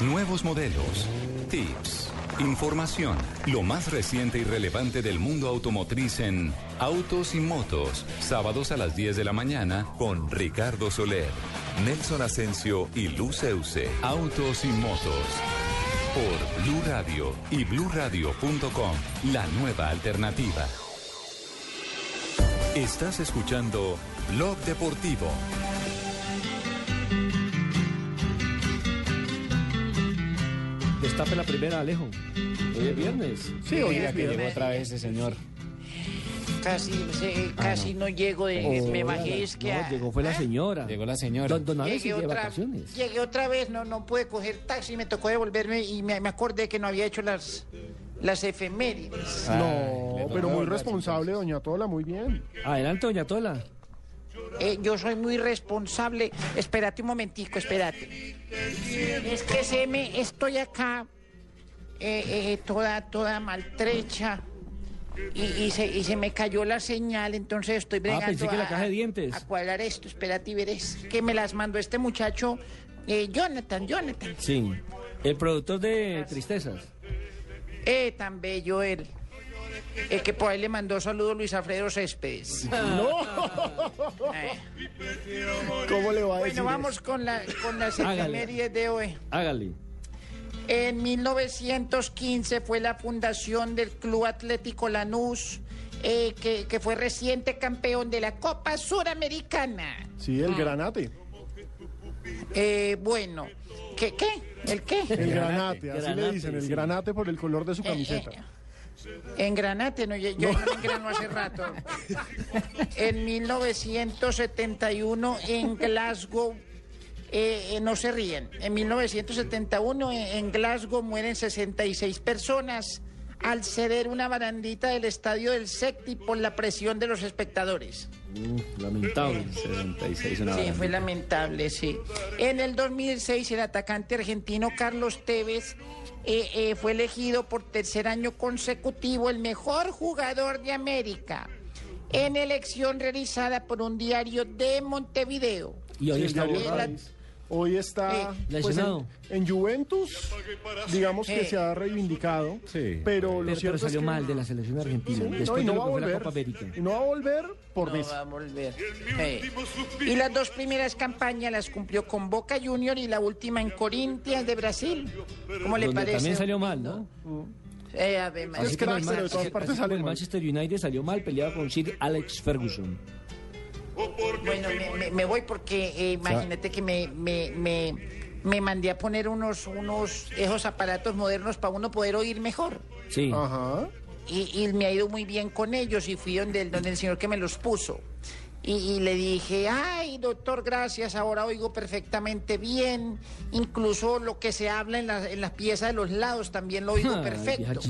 nuevos modelos, tips, información, lo más reciente y relevante del mundo automotriz en Autos y Motos, sábados a las 10 de la mañana con Ricardo Soler, Nelson Asensio y Luz Euse. Autos y Motos. Por Blue Radio y bluradio.com, la nueva alternativa. Estás escuchando Blog Deportivo. Destape la primera, Alejo. Hoy es viernes. Sí, hoy es que llegó viernes. otra vez ese señor. Casi, se- casi no. llego de... me bajé, es que... No, a- llegó fue la ¿Ah? señora. Llegó la señora. Don, don Llegué sigue de otra, vacaciones. llegué otra vez, no, no pude coger taxi, me tocó devolverme y me, me acordé que no había hecho las, las efemérides. Ay, le No, tocó pero muy volver, responsable, doña Tola, muy bien. Adelante, doña Tola. Eh, yo soy muy responsable. Espérate un momentico, espérate. Es que se me, estoy acá eh, eh, toda, toda maltrecha. Y, y se, y se me cayó la señal, entonces estoy bregando Ah, pensé que la a- caja de dientes. a cuadrar esto. Espérate y verás que me las mandó este muchacho, eh, Jonathan, Jonathan. Sí. El productor de Tristezas. Eh, tan bello él. Es que por ahí le mandó saludo Luis Alfredo Céspedes. No. Eh. ¿Cómo le va a decir Bueno, vamos eso? con, la, con las Hágale. efemérides de hoy. Hágale. En 1915 fue la fundación del Club Atlético Lanús, eh, que, que fue reciente campeón de la Copa Suramericana. Sí, el granate. Eh, bueno, ¿qué? ¿Qué? ¿El qué? El granate, así le dicen, el sí. granate por el color de su Eh, camiseta. Eh, En Granate, no, yo, yo me engrano hace rato. En 1971 en Glasgow eh, eh, no se ríen. En 1971 en, en Glasgow mueren 66 personas al ceder una barandita del estadio del Secti por la presión de los espectadores. lamentable. 76 una Sí, barandita. fue lamentable, sí. En el 2006, el atacante argentino Carlos Tevez eh, eh, fue elegido por tercer año consecutivo el mejor jugador de América en elección realizada por un diario de Montevideo. Y hoy Sí, está Hoy está Eh, pues, lesionado. en, en Juventus, digamos que Eh. se ha reivindicado, pero lo Pero, pero salió es que mal de la selección argentina. Sí, no, después y de no lo va a que fue la volver. Copa América. Y no va a volver por No Messi. va a volver. Eh. Y las dos primeras campañas las cumplió con Boca Junior y la última en Corinthians de Brasil. ¿Cómo le Donde parece? también salió mal, ¿no? Eh, Ave María. Así como el, de el. Manchester United salió mal, peleado con Sir Alex Ferguson. Bueno, me, me- me voy porque eh, imagínate que me, me, me, me mandé a poner unos, unos esos aparatos modernos para uno poder oír mejor. Sí. Ajá. Y, y me ha ido muy bien con ellos y fui donde, el- donde el señor que me los puso. Y, y le dije, ay, doctor, gracias, ahora oigo perfectamente bien. Incluso lo que se habla en, la- en las piezas de los lados también lo oigo perfecto.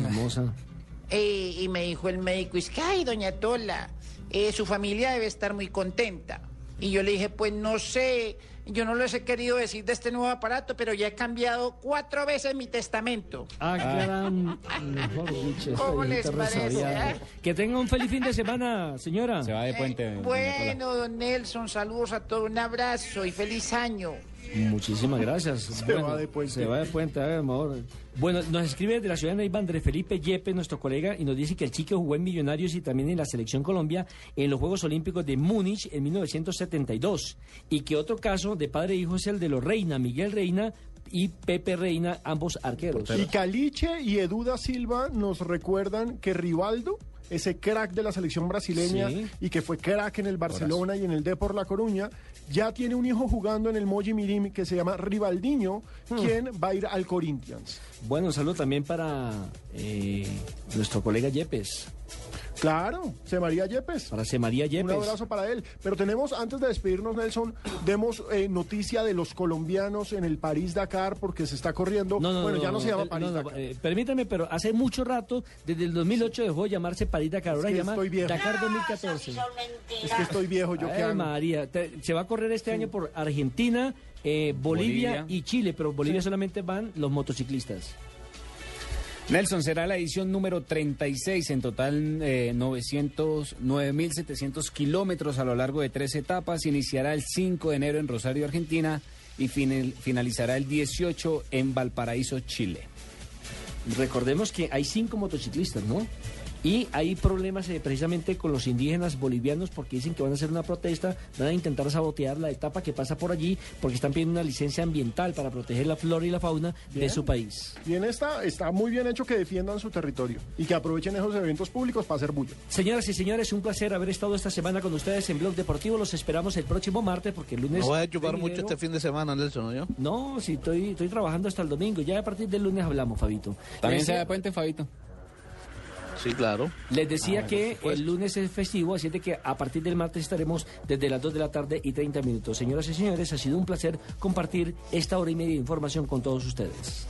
Eh, y me dijo el médico, es que, ay, doña Tola, eh, su familia debe estar muy contenta. Y yo le dije, pues no sé, yo no les he querido decir de este nuevo aparato, pero ya he cambiado cuatro veces mi testamento. Ah, gran, esta ¿Cómo viejita les parece, eh? Que tenga un feliz fin de semana, señora. Se va de puente. Pola. Bueno, don Nelson, saludos a todos, un abrazo y feliz año. Muchísimas gracias. Se va de puente. Se va de puente, ay, amor. Bueno, nos escribe desde la ciudad de Neiva Andrés Felipe Yepes, nuestro colega, y nos dice que el chico jugó en Millonarios y también en la Selección Colombia en los Juegos Olímpicos de Múnich en 1972. Y que otro caso de padre e hijo es el de los Reina, Miguel Reina y Pepe Reina, ambos arqueros. Y Caliche y Edu da Silva nos recuerdan que Rivaldo, ese crack de la selección brasileña Sí. y que fue crack en el Barcelona y en el Depor La Coruña, ya tiene un hijo jugando en el Moji Mirim que se llama Rivaldiño, Hmm. quien va a ir al Corinthians. Bueno, un saludo también para eh, nuestro colega Yepes, Claro, se María Yepes. para C. María Un Yepes. abrazo para él. Pero tenemos, antes de despedirnos, Nelson, demos eh, noticia de los colombianos en el París-Dakar porque se está corriendo. No, no, bueno, no, ya no, se llama no, París-Dakar. no, eh, permítame, pero hace mucho rato, desde el 2008 dejó de llamarse París Dakar, ahora Es que llama estoy viejo. Dakar 2014. es que estoy viejo, yo qué. María, te- se va a correr este año por Argentina, eh, Bolivia, Bolivia. y Chile, pero Bolivia solamente van los motociclistas. Nelson, será la edición número 36, en total eh, 900, 9.700 kilómetros a lo largo de tres etapas. Iniciará el 5 de enero en Rosario, Argentina, y final- finalizará el 18 en Valparaíso, Chile. Recordemos que hay cinco motociclistas, ¿no? Y hay problemas eh, precisamente con los indígenas bolivianos porque dicen que van a hacer una protesta, van a intentar sabotear la etapa que pasa por allí porque están pidiendo una licencia ambiental para proteger la flora y la fauna de su país. Bien está, está muy bien hecho que defiendan su territorio y que aprovechen esos eventos públicos para hacer bulla. Señoras y señores, un placer haber estado esta semana con ustedes en Blog Deportivo. Los esperamos el próximo martes porque el lunes... No voy a chupar mucho este fin de semana, Nelson, ¿no yo? No, sí, estoy, estoy trabajando hasta el domingo. Ya a partir del lunes hablamos, Fabito. También se de puente, Fabito. Sí, claro. Les decía ah, que el lunes es festivo, así que a partir del martes estaremos desde las 2 de la tarde y 30 minutos. Señoras y señores, ha sido un placer compartir esta hora y media de información con todos ustedes.